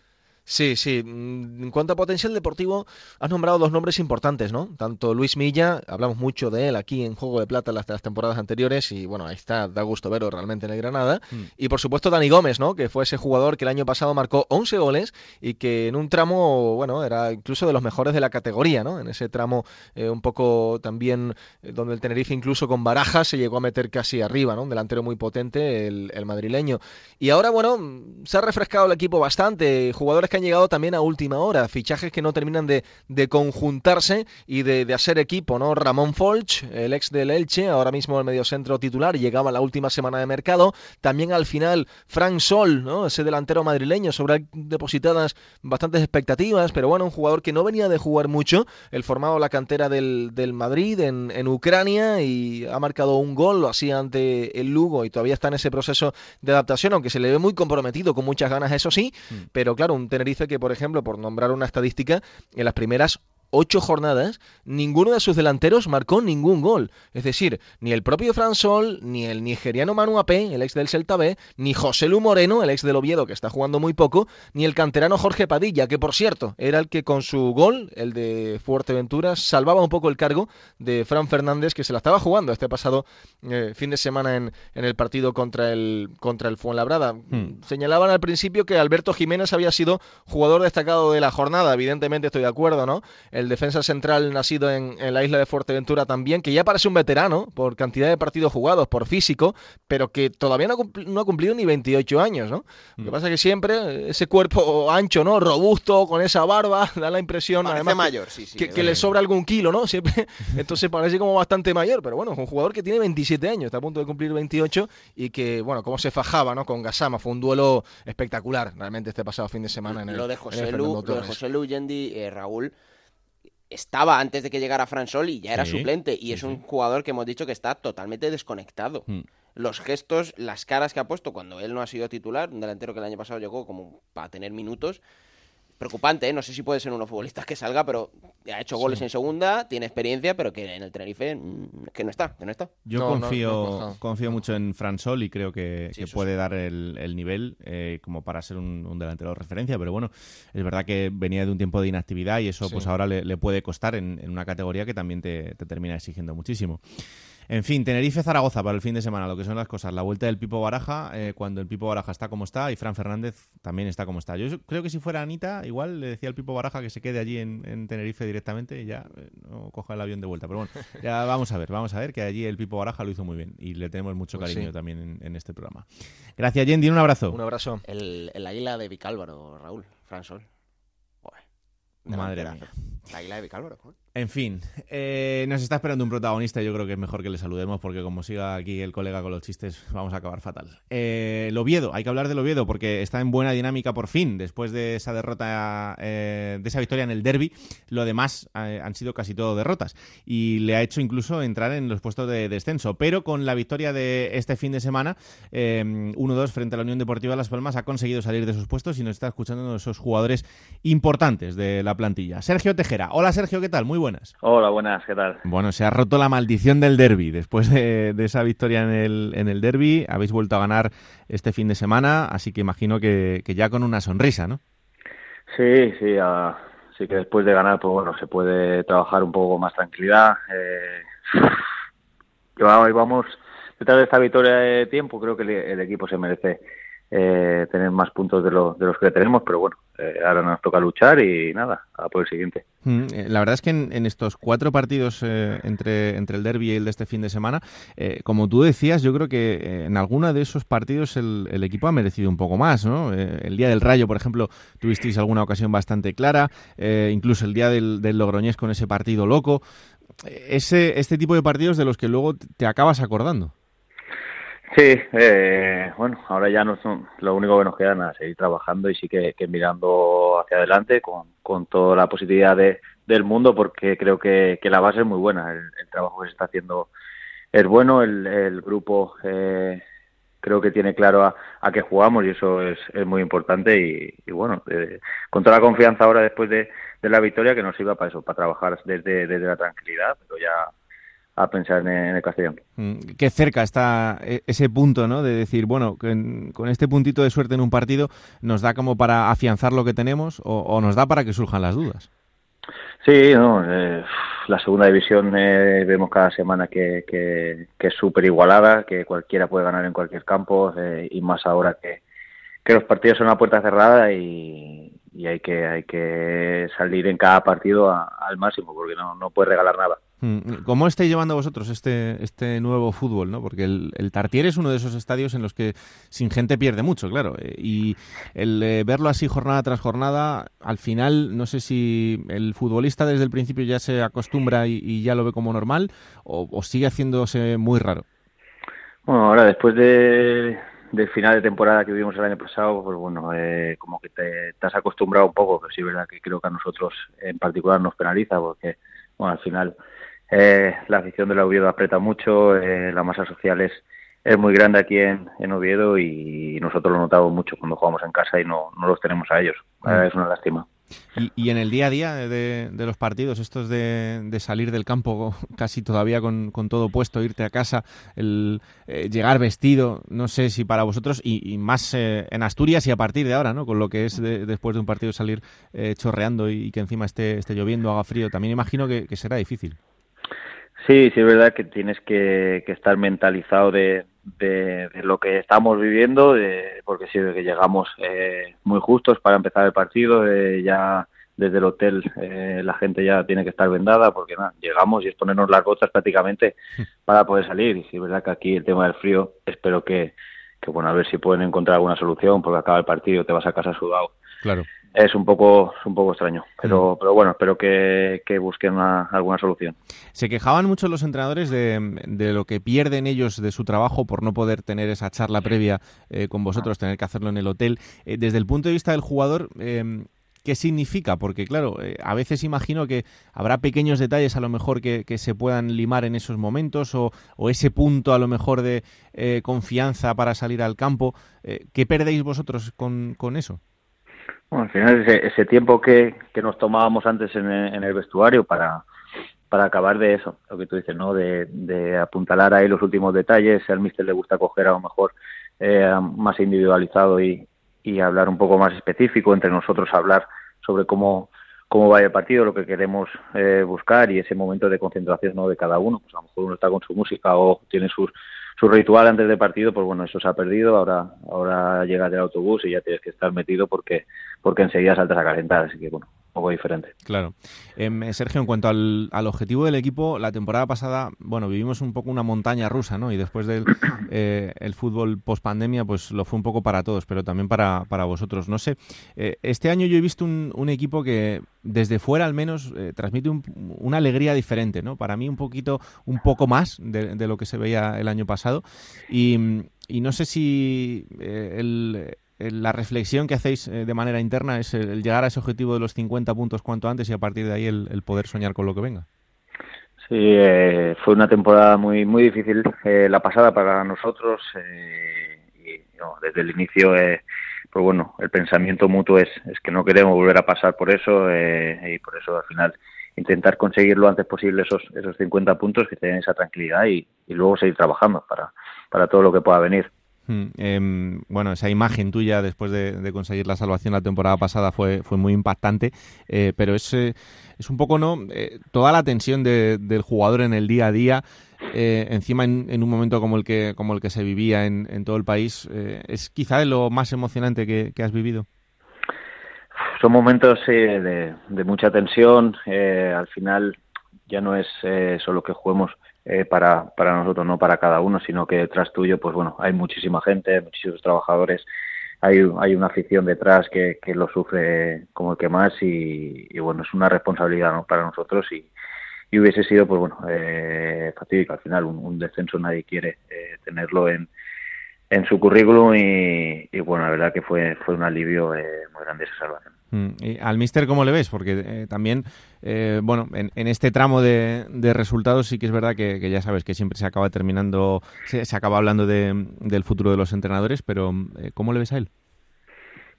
Sí, sí. Mm, en cuanto a potencial deportivo, has nombrado dos nombres importantes, ¿no? Tanto Luis Milla, hablamos mucho de él aquí en Juego de Plata las, las temporadas anteriores y bueno, ahí está, da gusto verlo realmente en el Granada. Mm. Y por supuesto Dani Gómez, ¿no? Que fue ese jugador que el año pasado marcó 11 goles y que en un tramo, bueno, era incluso de los mejores de la categoría, ¿no? En ese tramo eh, un poco también eh, donde el Tenerife incluso con barajas se llegó a meter casi arriba, ¿no? Un delantero muy potente, el, el madrileño. Y ahora, bueno, se ha refrescado el equipo bastante, jugadores que han llegado también a última hora, fichajes que no terminan de, de conjuntarse y de, de, hacer equipo, ¿no? Ramón Folch, el ex del Elche, ahora mismo el mediocentro titular, llegaba la última semana de mercado, también al final Frank Sol, ¿no? Ese delantero madrileño, sobre depositadas bastantes expectativas, pero bueno, un jugador que no venía de jugar mucho, el formado la cantera del, del Madrid en, en Ucrania y ha marcado un gol, lo hacía ante el Lugo y todavía está en ese proceso de adaptación, aunque se le ve muy comprometido, con muchas ganas, eso sí, mm. pero claro, un Tenerife que, por ejemplo, por nombrar una estadística, en las primeras ocho jornadas, ninguno de sus delanteros marcó ningún gol. Es decir, ni el propio Fransol, ni el nigeriano Manu Ape, el ex del Celta B, ni José Lu Moreno, el ex del Oviedo, que está jugando muy poco, ni el canterano Jorge Padilla, que por cierto, era el que con su gol, el de Fuerteventura, salvaba un poco el cargo de Fran Fernández, que se la estaba jugando este pasado eh, fin de semana en, en, el partido contra el, contra el Fuenlabrada. Hmm. Señalaban al principio que Alberto Jiménez había sido jugador destacado de la jornada, evidentemente estoy de acuerdo, ¿no? El defensa central nacido en, la isla de Fuerteventura también, que ya parece un veterano por cantidad de partidos jugados, por físico, pero que todavía no ha, cumplido, ni 28 años, ¿no? Lo que mm. pasa es que siempre ese cuerpo ancho, ¿no? Robusto, con esa barba, da la impresión, además, mayor, que, le sobra algún kilo, ¿no? Siempre, entonces parece como bastante mayor, pero bueno, es un jugador que tiene 27 años, está a punto de cumplir 28 y que, bueno, cómo se fajaba, ¿no? Con Gasama, fue un duelo espectacular realmente este pasado fin de semana en el Lo de José Lu, lo de José Lu, Yendi, eh, Raúl, estaba antes de que llegara Fran Sol y ya era suplente. Y es un jugador que hemos dicho que está totalmente desconectado. Hmm. Los gestos, las caras que ha puesto cuando él no ha sido titular, un delantero que el año pasado llegó como para tener minutos, preocupante, ¿eh? no sé si puede ser uno futbolista que salga, pero ha hecho goles en segunda, tiene experiencia, pero que en el Tenerife mm, que no está, que no está. Yo confío, confío mucho en Fran Sol y creo que, puede dar el, nivel eh, como para ser un, delantero de referencia, pero bueno, es verdad que venía de un tiempo de inactividad y eso pues ahora le, puede costar en, una categoría que también te termina exigiendo muchísimo. En fin, Tenerife-Zaragoza para el fin de semana, lo que son las cosas. La vuelta del Pipo Baraja, eh, cuando el Pipo Baraja está como está y Fran Fernández también está como está. Yo creo que si fuera Anita, igual le decía al Pipo Baraja que se quede allí en, Tenerife directamente y ya eh, no coja el avión de vuelta. Pero bueno, ya vamos a ver, vamos a ver que allí el Pipo Baraja lo hizo muy bien y le tenemos mucho pues cariño también en, este programa. Gracias, Yendi, un abrazo. Un abrazo. El, el águila de Vicálvaro, Raúl, Fran Sol. Madre mía. La águila de Vicálvaro. En fin, eh, nos está esperando un protagonista. Yo creo que es mejor que le saludemos porque, como siga aquí el colega con los chistes, vamos a acabar fatal. Eh, el Oviedo, hay que hablar del Oviedo porque está en buena dinámica por fin. Después de esa derrota, eh, de esa victoria en el derby, lo demás han sido casi todo derrotas. Y le ha hecho incluso entrar en los puestos de descenso. Pero con la victoria de este fin de semana, 1-2 frente a la Unión Deportiva Las Palmas, ha conseguido salir de sus puestos y nos está escuchando uno de esos jugadores importantes de la plantilla. Sergio Tejera. Hola Sergio, ¿qué tal? Muy bueno. Hola, buenas, ¿qué tal? Bueno, se ha roto la maldición del derby. Después de, esa victoria en el, en el derby, habéis vuelto a ganar este fin de semana, así que imagino que, ya con una sonrisa, ¿no? Sí, sí, sí que después de ganar, pues bueno, se puede trabajar un poco más tranquilidad. Eh, vamos, detrás de esta victoria de tiempo, creo que el, equipo se merece eh, tener más puntos de, de los que tenemos, pero bueno, eh, ahora nos toca luchar y nada, a por el siguiente. Mm, eh, la verdad es que en, estos cuatro partidos eh, entre, entre el derby y el de este fin de semana, como tú decías, yo creo que en alguno de esos partidos el, el, equipo ha merecido un poco más, ¿no? el día del Rayo, por ejemplo, tuvisteis alguna ocasión bastante clara, incluso el día del, del Logroñés con ese partido loco. Ese, este tipo de partidos de los que luego te acabas acordando. Sí, eh, bueno, ahora ya no lo único que nos queda es seguir trabajando y sí que, mirando hacia adelante con, con toda la positividad de, del mundo porque creo que, que, la base es muy buena, el, trabajo que se está haciendo es bueno, el, el grupo eh, creo que tiene claro a, a qué jugamos y eso es, es muy importante y, bueno, eh, con toda la confianza ahora después de, de la victoria que nos sirva para eso, para trabajar desde, desde la tranquilidad, pero ya a pensar en, el Castellón. Mm, qué cerca está e, ese punto, ¿no? De decir, bueno, con este puntito de suerte en un partido nos da como para afianzar lo que tenemos o, nos da para que surjan las dudas. Sí, no, eh, la segunda división eh, vemos cada semana que, que, es súper igualada, que cualquiera puede ganar en cualquier campo eh, y más ahora que, que los partidos son a puerta cerrada y, hay que hay que salir en cada partido al máximo porque no, no puedes regalar nada. Mm, ¿Cómo estáis llevando vosotros este, este nuevo fútbol? ¿no? Porque el, el, Tartier es uno de esos estadios en los que sin gente pierde mucho, claro. Eh, y el eh, verlo así jornada tras jornada, al final, no sé si el futbolista desde el principio ya se acostumbra y, ya lo ve como normal o, sigue haciéndose muy raro. Bueno, ahora después de, del final de temporada que vivimos el año pasado, pues bueno, eh, como que te, te, has acostumbrado un poco, pero sí es verdad que creo que a nosotros en particular nos penaliza porque, bueno, al final eh, la afición del Oviedo aprieta mucho, eh, la masa social es, es muy grande aquí en, en, Oviedo y nosotros lo notamos mucho cuando jugamos en casa y no, no los tenemos a ellos. Mm. Es una lástima. Y, y, en el día a día de, de los partidos, estos de, de, salir del campo casi todavía con, con todo puesto, irte a casa, el eh, llegar vestido, no sé si para vosotros, y, más en Asturias y a partir de ahora, ¿no? Con lo que es después de un partido salir chorreando y, que encima esté, esté lloviendo, haga frío, también imagino que será difícil. Sí, sí es verdad que tienes que, estar mentalizado de, de, lo que estamos viviendo, de, porque sí, de que llegamos eh, muy justos para empezar el partido, ya desde el hotel eh, la gente ya tiene que estar vendada, porque nada, llegamos y es ponernos las botas prácticamente para poder salir. Y sí es verdad que aquí el tema del frío, espero que, que bueno, a ver si pueden encontrar alguna solución, porque acaba el partido, te vas a casa sudado. Claro es un poco un poco extraño pero mm. pero bueno espero que, busquen alguna solución se quejaban mucho los entrenadores de, de, lo que pierden ellos de su trabajo por no poder tener esa charla previa eh, con vosotros tener que hacerlo en el hotel eh, desde el punto de vista del jugador eh, ¿Qué significa? Porque, claro, a veces imagino que habrá pequeños detalles a lo mejor que, se puedan limar en esos momentos o, o ese punto a lo mejor de confianza para salir al campo. ¿Qué perdéis vosotros con, con eso? Bueno, al final ese, ese tiempo que, que, nos tomábamos antes en el, vestuario para, para acabar de eso, lo que tú dices, ¿no? De, de apuntalar ahí los últimos detalles, al mister le gusta coger a lo mejor eh, más individualizado y, y hablar un poco más específico, entre nosotros hablar sobre cómo, cómo va el partido, lo que queremos eh, buscar y ese momento de concentración ¿no? de cada uno. Pues a lo mejor uno está con su música o tiene sus, su ritual antes del partido, pues bueno, eso se ha perdido. Ahora, ahora llegas del autobús y ya tienes que estar metido porque, porque enseguida saltas a calentar. Así que bueno, poco diferente. Claro. Em, Sergio, en cuanto al, al, objetivo del equipo, la temporada pasada, bueno, vivimos un poco una montaña rusa, ¿no? Y después del eh, el fútbol post pandemia, pues lo fue un poco para todos, pero también para, para vosotros. No sé, eh, este año yo he visto un, un equipo que desde fuera al menos eh, transmite una alegría diferente, ¿no? Para mí un poquito, un poco más de, de lo que se veía el año pasado. Y, y no sé si el la reflexión que hacéis eh, de manera interna es el, llegar a ese objetivo de los 50 puntos cuanto antes y a partir de ahí el, poder soñar con lo que venga. Sí, eh, fue una temporada muy muy difícil la pasada para nosotros y desde el inicio, pues bueno, el pensamiento mutuo es, es que no queremos volver a pasar por eso y por eso al final intentar conseguir lo antes posible esos esos 50 puntos que tengan esa tranquilidad y, y luego seguir trabajando para, para todo lo que pueda venir. Mm, em, bueno, esa imagen tuya después de, conseguir la salvación la temporada pasada fue, fue muy impactante, eh, pero es, eh, es un poco, ¿no? Eh, toda la tensión del jugador en el día a día, encima en, un momento como el que, como el que se vivía en, todo el país, es quizá de lo más emocionante que, has vivido. son momentos de, de, mucha tensión. Eh, al final ya no es eh, solo que juguemos eh, para, para nosotros, no para cada uno, sino que detrás tuyo, pues bueno, hay muchísima gente, muchísimos trabajadores, hay, hay una afición detrás que, que lo sufre como el que más y, y bueno, es una responsabilidad ¿no? para nosotros y, y hubiese sido, pues bueno, eh, fatídico. Al final, un, descenso nadie quiere eh, tenerlo en, en su currículum y, y, bueno, la verdad que fue, fue un alivio eh, muy grande esa salvación. Mm, ¿Y al Mister cómo le ves? Porque eh, también, eh, bueno, en, este tramo de, resultados sí que es verdad que, ya sabes que siempre se acaba terminando, se, acaba hablando de, del futuro de los entrenadores, pero eh, ¿cómo le ves a él?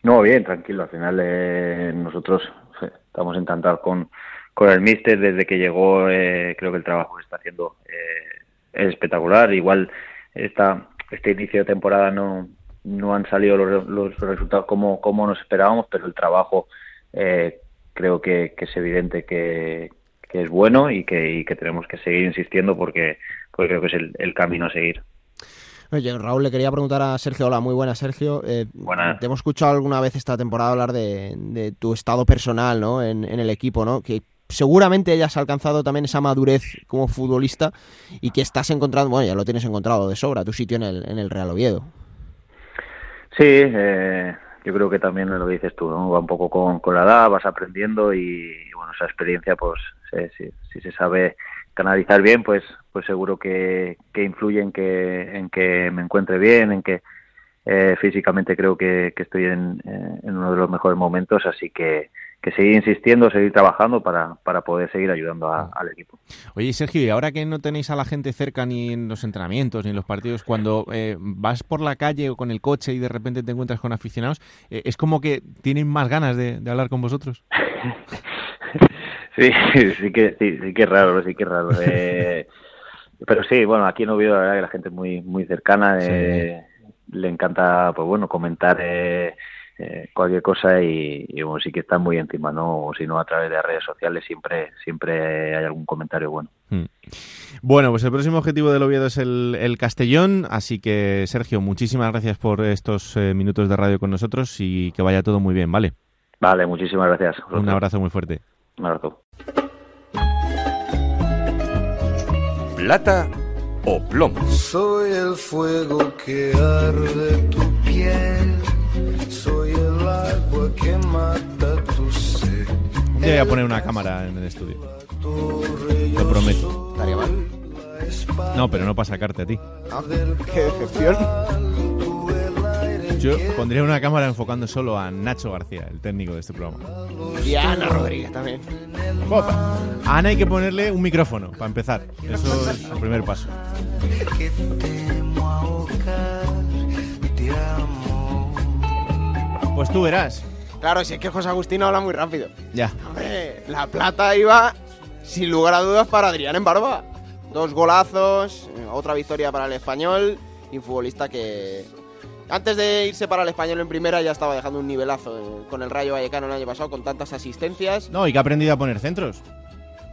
No, bien, tranquilo. Al final eh, nosotros estamos encantados con, con el Mister desde que llegó. Creo que el trabajo que está haciendo es espectacular. Igual esta, este inicio de temporada no, no han salido los, los resultados como, como nos esperábamos, pero el trabajo eh, creo que, que, es evidente que, que es bueno y que, y que, tenemos que seguir insistiendo porque, porque creo que es el, el camino a seguir. Oye, Raúl, le quería preguntar a Sergio. Hola, muy buena, Sergio. Eh. Te hemos escuchado alguna vez esta temporada hablar de, de tu estado personal ¿no? en, en, el equipo, ¿no? Que seguramente hayas alcanzado también esa madurez como futbolista y que estás encontrando, bueno, ya lo tienes encontrado de sobra, tu sitio en el, en el Real Oviedo. Sí, eh, yo creo que también lo dices tú, ¿no? Va un poco con, con la edad, vas aprendiendo y, bueno, esa experiencia, pues, si, si, se sabe canalizar bien, pues, pues seguro que, que influye en que, en que me encuentre bien, en que eh, físicamente creo que, que estoy en, eh, en, uno de los mejores momentos, así que, que seguir insistiendo, seguir trabajando para, para poder seguir ayudando a, al equipo. Oye, Sergio, y ahora que no tenéis a la gente cerca ni en los entrenamientos ni en los partidos, cuando eh, vas por la calle o con el coche y de repente te encuentras con aficionados, eh, ¿es como que tienen más ganas de, de hablar con vosotros? sí, sí que, sí, sí que es raro, sí que es raro. Eh, pero sí, bueno, aquí en Oviedo la verdad que la gente es muy, muy cercana, eh, sí. le encanta, pues bueno, comentar eh, cualquier cosa y, y, bueno, sí que está muy encima, ¿no? O si no, a través de redes sociales siempre, siempre hay algún comentario bueno. Hmm. Bueno, pues el próximo objetivo del Oviedo es el, el, Castellón, así que Sergio, muchísimas gracias por estos eh, minutos de radio con nosotros y que vaya todo muy bien, ¿vale? Vale, muchísimas gracias. Un abrazo muy fuerte. Un abrazo. Plata o plomo. Soy el fuego que arde tu piel. Ya voy a poner una cámara en el estudio. Lo prometo. ¿Estaría mal? No, pero no para sacarte a ti. Ah, qué decepción. Yo pondría una cámara enfocando solo a Nacho García, el técnico de este programa. Y a Ana Rodríguez también. Opa. A Ana hay que ponerle un micrófono para empezar. Eso es el primer paso. Pues tú verás. Claro, si es que José Agustín habla muy rápido. Ya. Hombre, la plata iba, sin lugar a dudas, para Adrián en Barba. Dos golazos, otra victoria para el español y un futbolista que, antes de irse para el español en primera ya estaba dejando un nivelazo con el Rayo Vallecano el año pasado con tantas asistencias. No, y que ha aprendido a poner centros.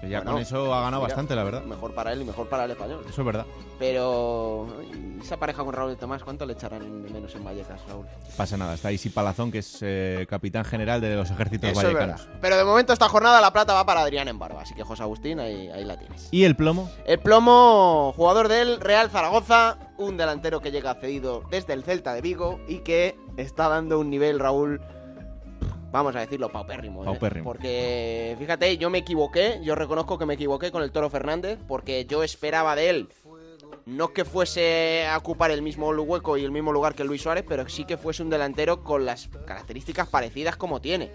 Que ya bueno, con eso ha ganado mira, bastante, la verdad. Mejor para él y mejor para el español. Eso es verdad. Pero esa pareja con Raúl de Tomás, ¿cuánto le echarán menos en Vallecas, Raúl? Pasa nada, está Isi Palazón, que es eh, capitán general de los ejércitos eso vallecanos. Es Pero de momento esta jornada la plata va para Adrián en Barba, así que José Agustín, ahí, ahí la tienes. ¿Y el plomo? El plomo, jugador del Real Zaragoza, un delantero que llega cedido desde el Celta de Vigo y que está dando un nivel, Raúl, vamos a decirlo, paupérrimo. ¿eh? paupérrimo. Porque, fíjate, yo me equivoqué, yo reconozco que me equivoqué con el Toro Fernández, porque yo esperaba de él no que fuese a ocupar el mismo hueco y el mismo lugar que Luis Suárez, pero sí que fuese un delantero con las características parecidas como tiene.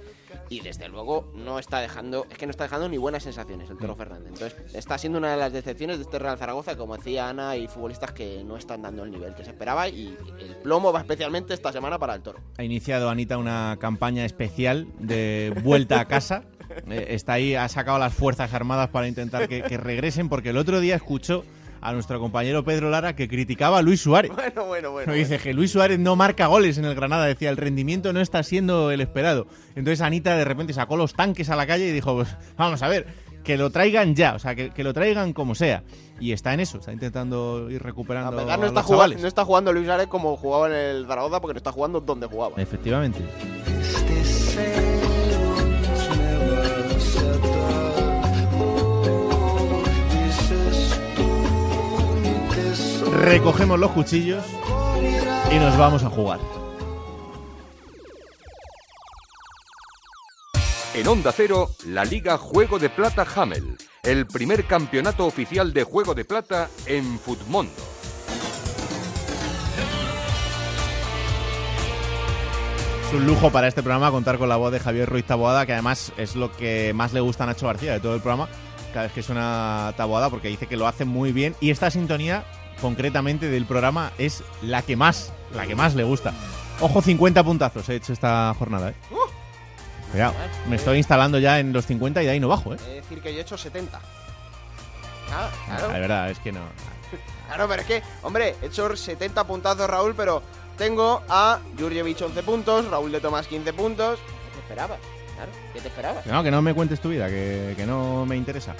Y desde luego no está dejando, es que no está dejando ni buenas sensaciones el Toro Fernández. Entonces está siendo una de las decepciones de este Real Zaragoza, como decía Ana, hay futbolistas que no están dando el nivel que se esperaba y el plomo va especialmente esta semana para el Toro. Ha iniciado Anita una campaña especial de vuelta a casa. eh, está ahí, ha sacado las Fuerzas Armadas para intentar que, que regresen, porque el otro día escuchó a nuestro compañero Pedro Lara que criticaba a Luis Suárez. Bueno, bueno, bueno. Dice bueno. que Luis Suárez no marca goles en el Granada, decía, el rendimiento no está siendo el esperado. Entonces Anita de repente sacó los tanques a la calle y dijo, pues vamos a ver, que lo traigan ya, o sea, que, que lo traigan como sea. Y está en eso, está intentando ir recuperando. A no, está jugando, no está jugando Luis Suárez como jugaba en el Zaragoza porque no está jugando donde jugaba. Efectivamente. Este recogemos los cuchillos y nos vamos a jugar. En Onda Cero, la Liga Juego de Plata Hamel, el primer campeonato oficial de Juego de Plata en Futmundo. Es un lujo para este programa contar con la voz de Javier Ruiz Taboada, que además es lo que más le gusta a Nacho García de todo el programa, cada vez que suena Taboada, porque dice que lo hace muy bien. Y esta sintonía, concretamente del programa, es la que más, la que más le gusta. Ojo, 50 puntazos he hecho esta jornada, ¿eh? Cuidado, me estoy instalando ya en los 50 y de ahí no bajo, ¿eh? Es decir, que yo he hecho 70. Ah, claro. La verdad es que no. Claro, pero es que, hombre, he hecho 70 puntazos, Raúl, pero tengo a Jurjevic 11 puntos, Raúl de Tomás 15 puntos. ¿Qué te esperabas? Claro, ¿qué te esperabas? No, que no me cuentes tu vida, que, que no me interesa.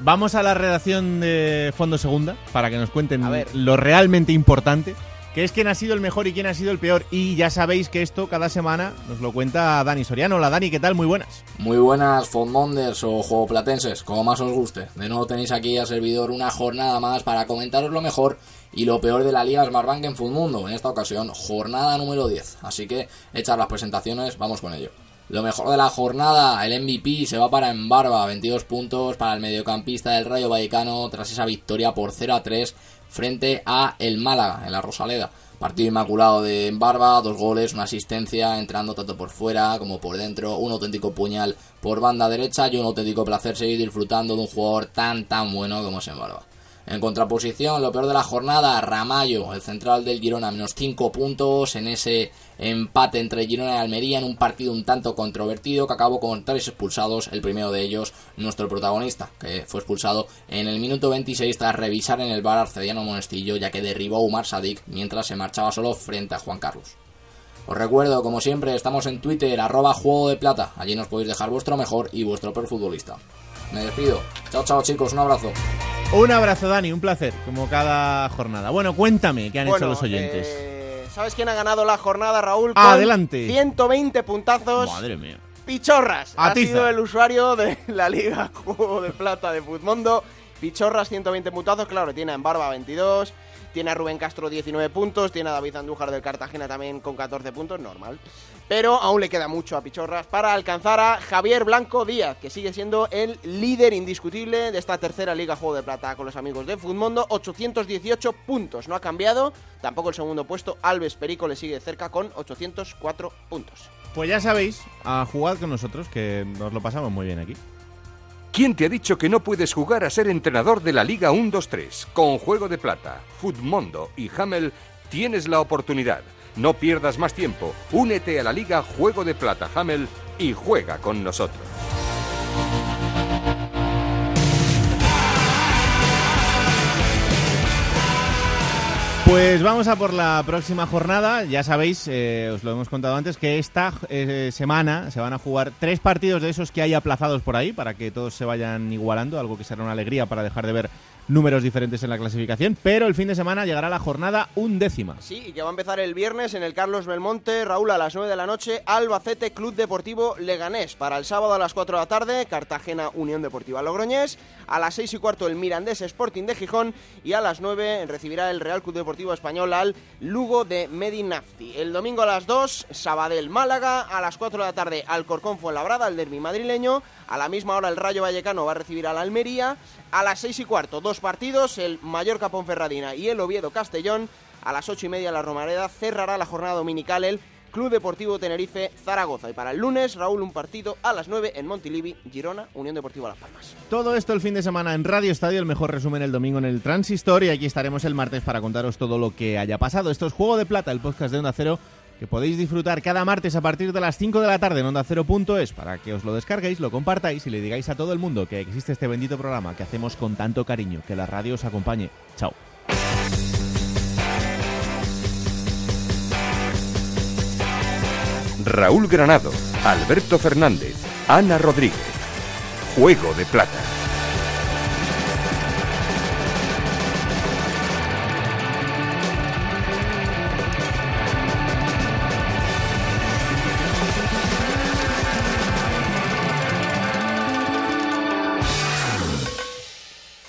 Vamos a la redacción de Fondo Segunda para que nos cuenten A ver. lo realmente importante, que es quién ha sido el mejor y quién ha sido el peor. Y ya sabéis que esto cada semana nos lo cuenta Dani Soriano. Hola Dani, ¿qué tal? Muy buenas. Muy buenas Fondmonders o Juegoplatenses, como más os guste. De nuevo tenéis aquí a servidor una jornada más para comentaros lo mejor y lo peor de la Liga Smartbank en Mundo. En esta ocasión, jornada número 10. Así que, hechas las presentaciones, vamos con ello. Lo mejor de la jornada, el MVP se va para Embarba, 22 puntos para el mediocampista del Rayo Vallecano tras esa victoria por 0 a 3 frente a el Málaga en la Rosaleda. Partido inmaculado de Embarba, dos goles, una asistencia, entrando tanto por fuera como por dentro, un auténtico puñal por banda derecha y un auténtico placer seguir disfrutando de un jugador tan tan bueno como es Embarba. En contraposición, lo peor de la jornada, Ramallo, el central del Girona, menos 5 puntos en ese empate entre Girona y Almería en un partido un tanto controvertido que acabó con tres expulsados, el primero de ellos nuestro protagonista, que fue expulsado en el minuto 26 tras revisar en el bar Arcediano Monestillo ya que derribó a Umar mientras se marchaba solo frente a Juan Carlos. Os recuerdo, como siempre, estamos en Twitter, arroba juego de plata, allí nos podéis dejar vuestro mejor y vuestro peor futbolista. Me despido. Chao, chao chicos, un abrazo. Un abrazo Dani, un placer, como cada jornada. Bueno, cuéntame qué han hecho los oyentes. eh, ¿Sabes quién ha ganado la jornada, Raúl? Adelante. 120 puntazos. Madre mía. Pichorras. Ha sido el usuario de la Liga Juego de Plata de Futmundo. Pichorras, 120 puntazos. Claro, tiene a Embarba 22. Tiene a Rubén Castro 19 puntos. Tiene a David Andújar del Cartagena también con 14 puntos. Normal. Pero aún le queda mucho a Pichorras para alcanzar a Javier Blanco Díaz, que sigue siendo el líder indiscutible de esta tercera Liga Juego de Plata con los amigos de Futmundo. 818 puntos. No ha cambiado. Tampoco el segundo puesto. Alves Perico le sigue de cerca con 804 puntos. Pues ya sabéis, a jugar con nosotros, que nos lo pasamos muy bien aquí. ¿Quién te ha dicho que no puedes jugar a ser entrenador de la Liga 1-2-3? Con Juego de Plata, Futmundo y Hamel tienes la oportunidad. No pierdas más tiempo. Únete a la Liga Juego de Plata Hamel y juega con nosotros. Pues vamos a por la próxima jornada. Ya sabéis, eh, os lo hemos contado antes, que esta eh, semana se van a jugar tres partidos de esos que hay aplazados por ahí para que todos se vayan igualando, algo que será una alegría para dejar de ver números diferentes en la clasificación. Pero el fin de semana llegará la jornada undécima. Sí, y que va a empezar el viernes en el Carlos Belmonte, Raúl, a las 9 de la noche, Albacete Club Deportivo Leganés. Para el sábado a las 4 de la tarde, Cartagena Unión Deportiva Logroñés. A las 6 y cuarto, el Mirandés Sporting de Gijón. Y a las 9 recibirá el Real Club Deportivo Español al Lugo de Medinafti. El domingo a las 2, Sabadell Málaga. A las 4 de la tarde, Alcorcón Fuenlabrada, el derbi madrileño. A la misma hora, el Rayo Vallecano va a recibir al Almería. A las 6 y cuarto, dos partidos, el Mallorca Ponferradina y el Oviedo Castellón. A las 8 y media, la Romareda cerrará la jornada dominical el Club Deportivo Tenerife Zaragoza. Y para el lunes, Raúl, un partido a las 9 en Montilivi, Girona, Unión Deportiva Las Palmas. Todo esto el fin de semana en Radio Estadio, el mejor resumen el domingo en el Transistor y aquí estaremos el martes para contaros todo lo que haya pasado. Esto es Juego de Plata, el podcast de Onda Cero que podéis disfrutar cada martes a partir de las 5 de la tarde en Onda Cero.es para que os lo descarguéis, lo compartáis y le digáis a todo el mundo que existe este bendito programa que hacemos con tanto cariño. Que la radio os acompañe. Chao. Raúl Granado, Alberto Fernández, Ana Rodríguez. Juego de Plata.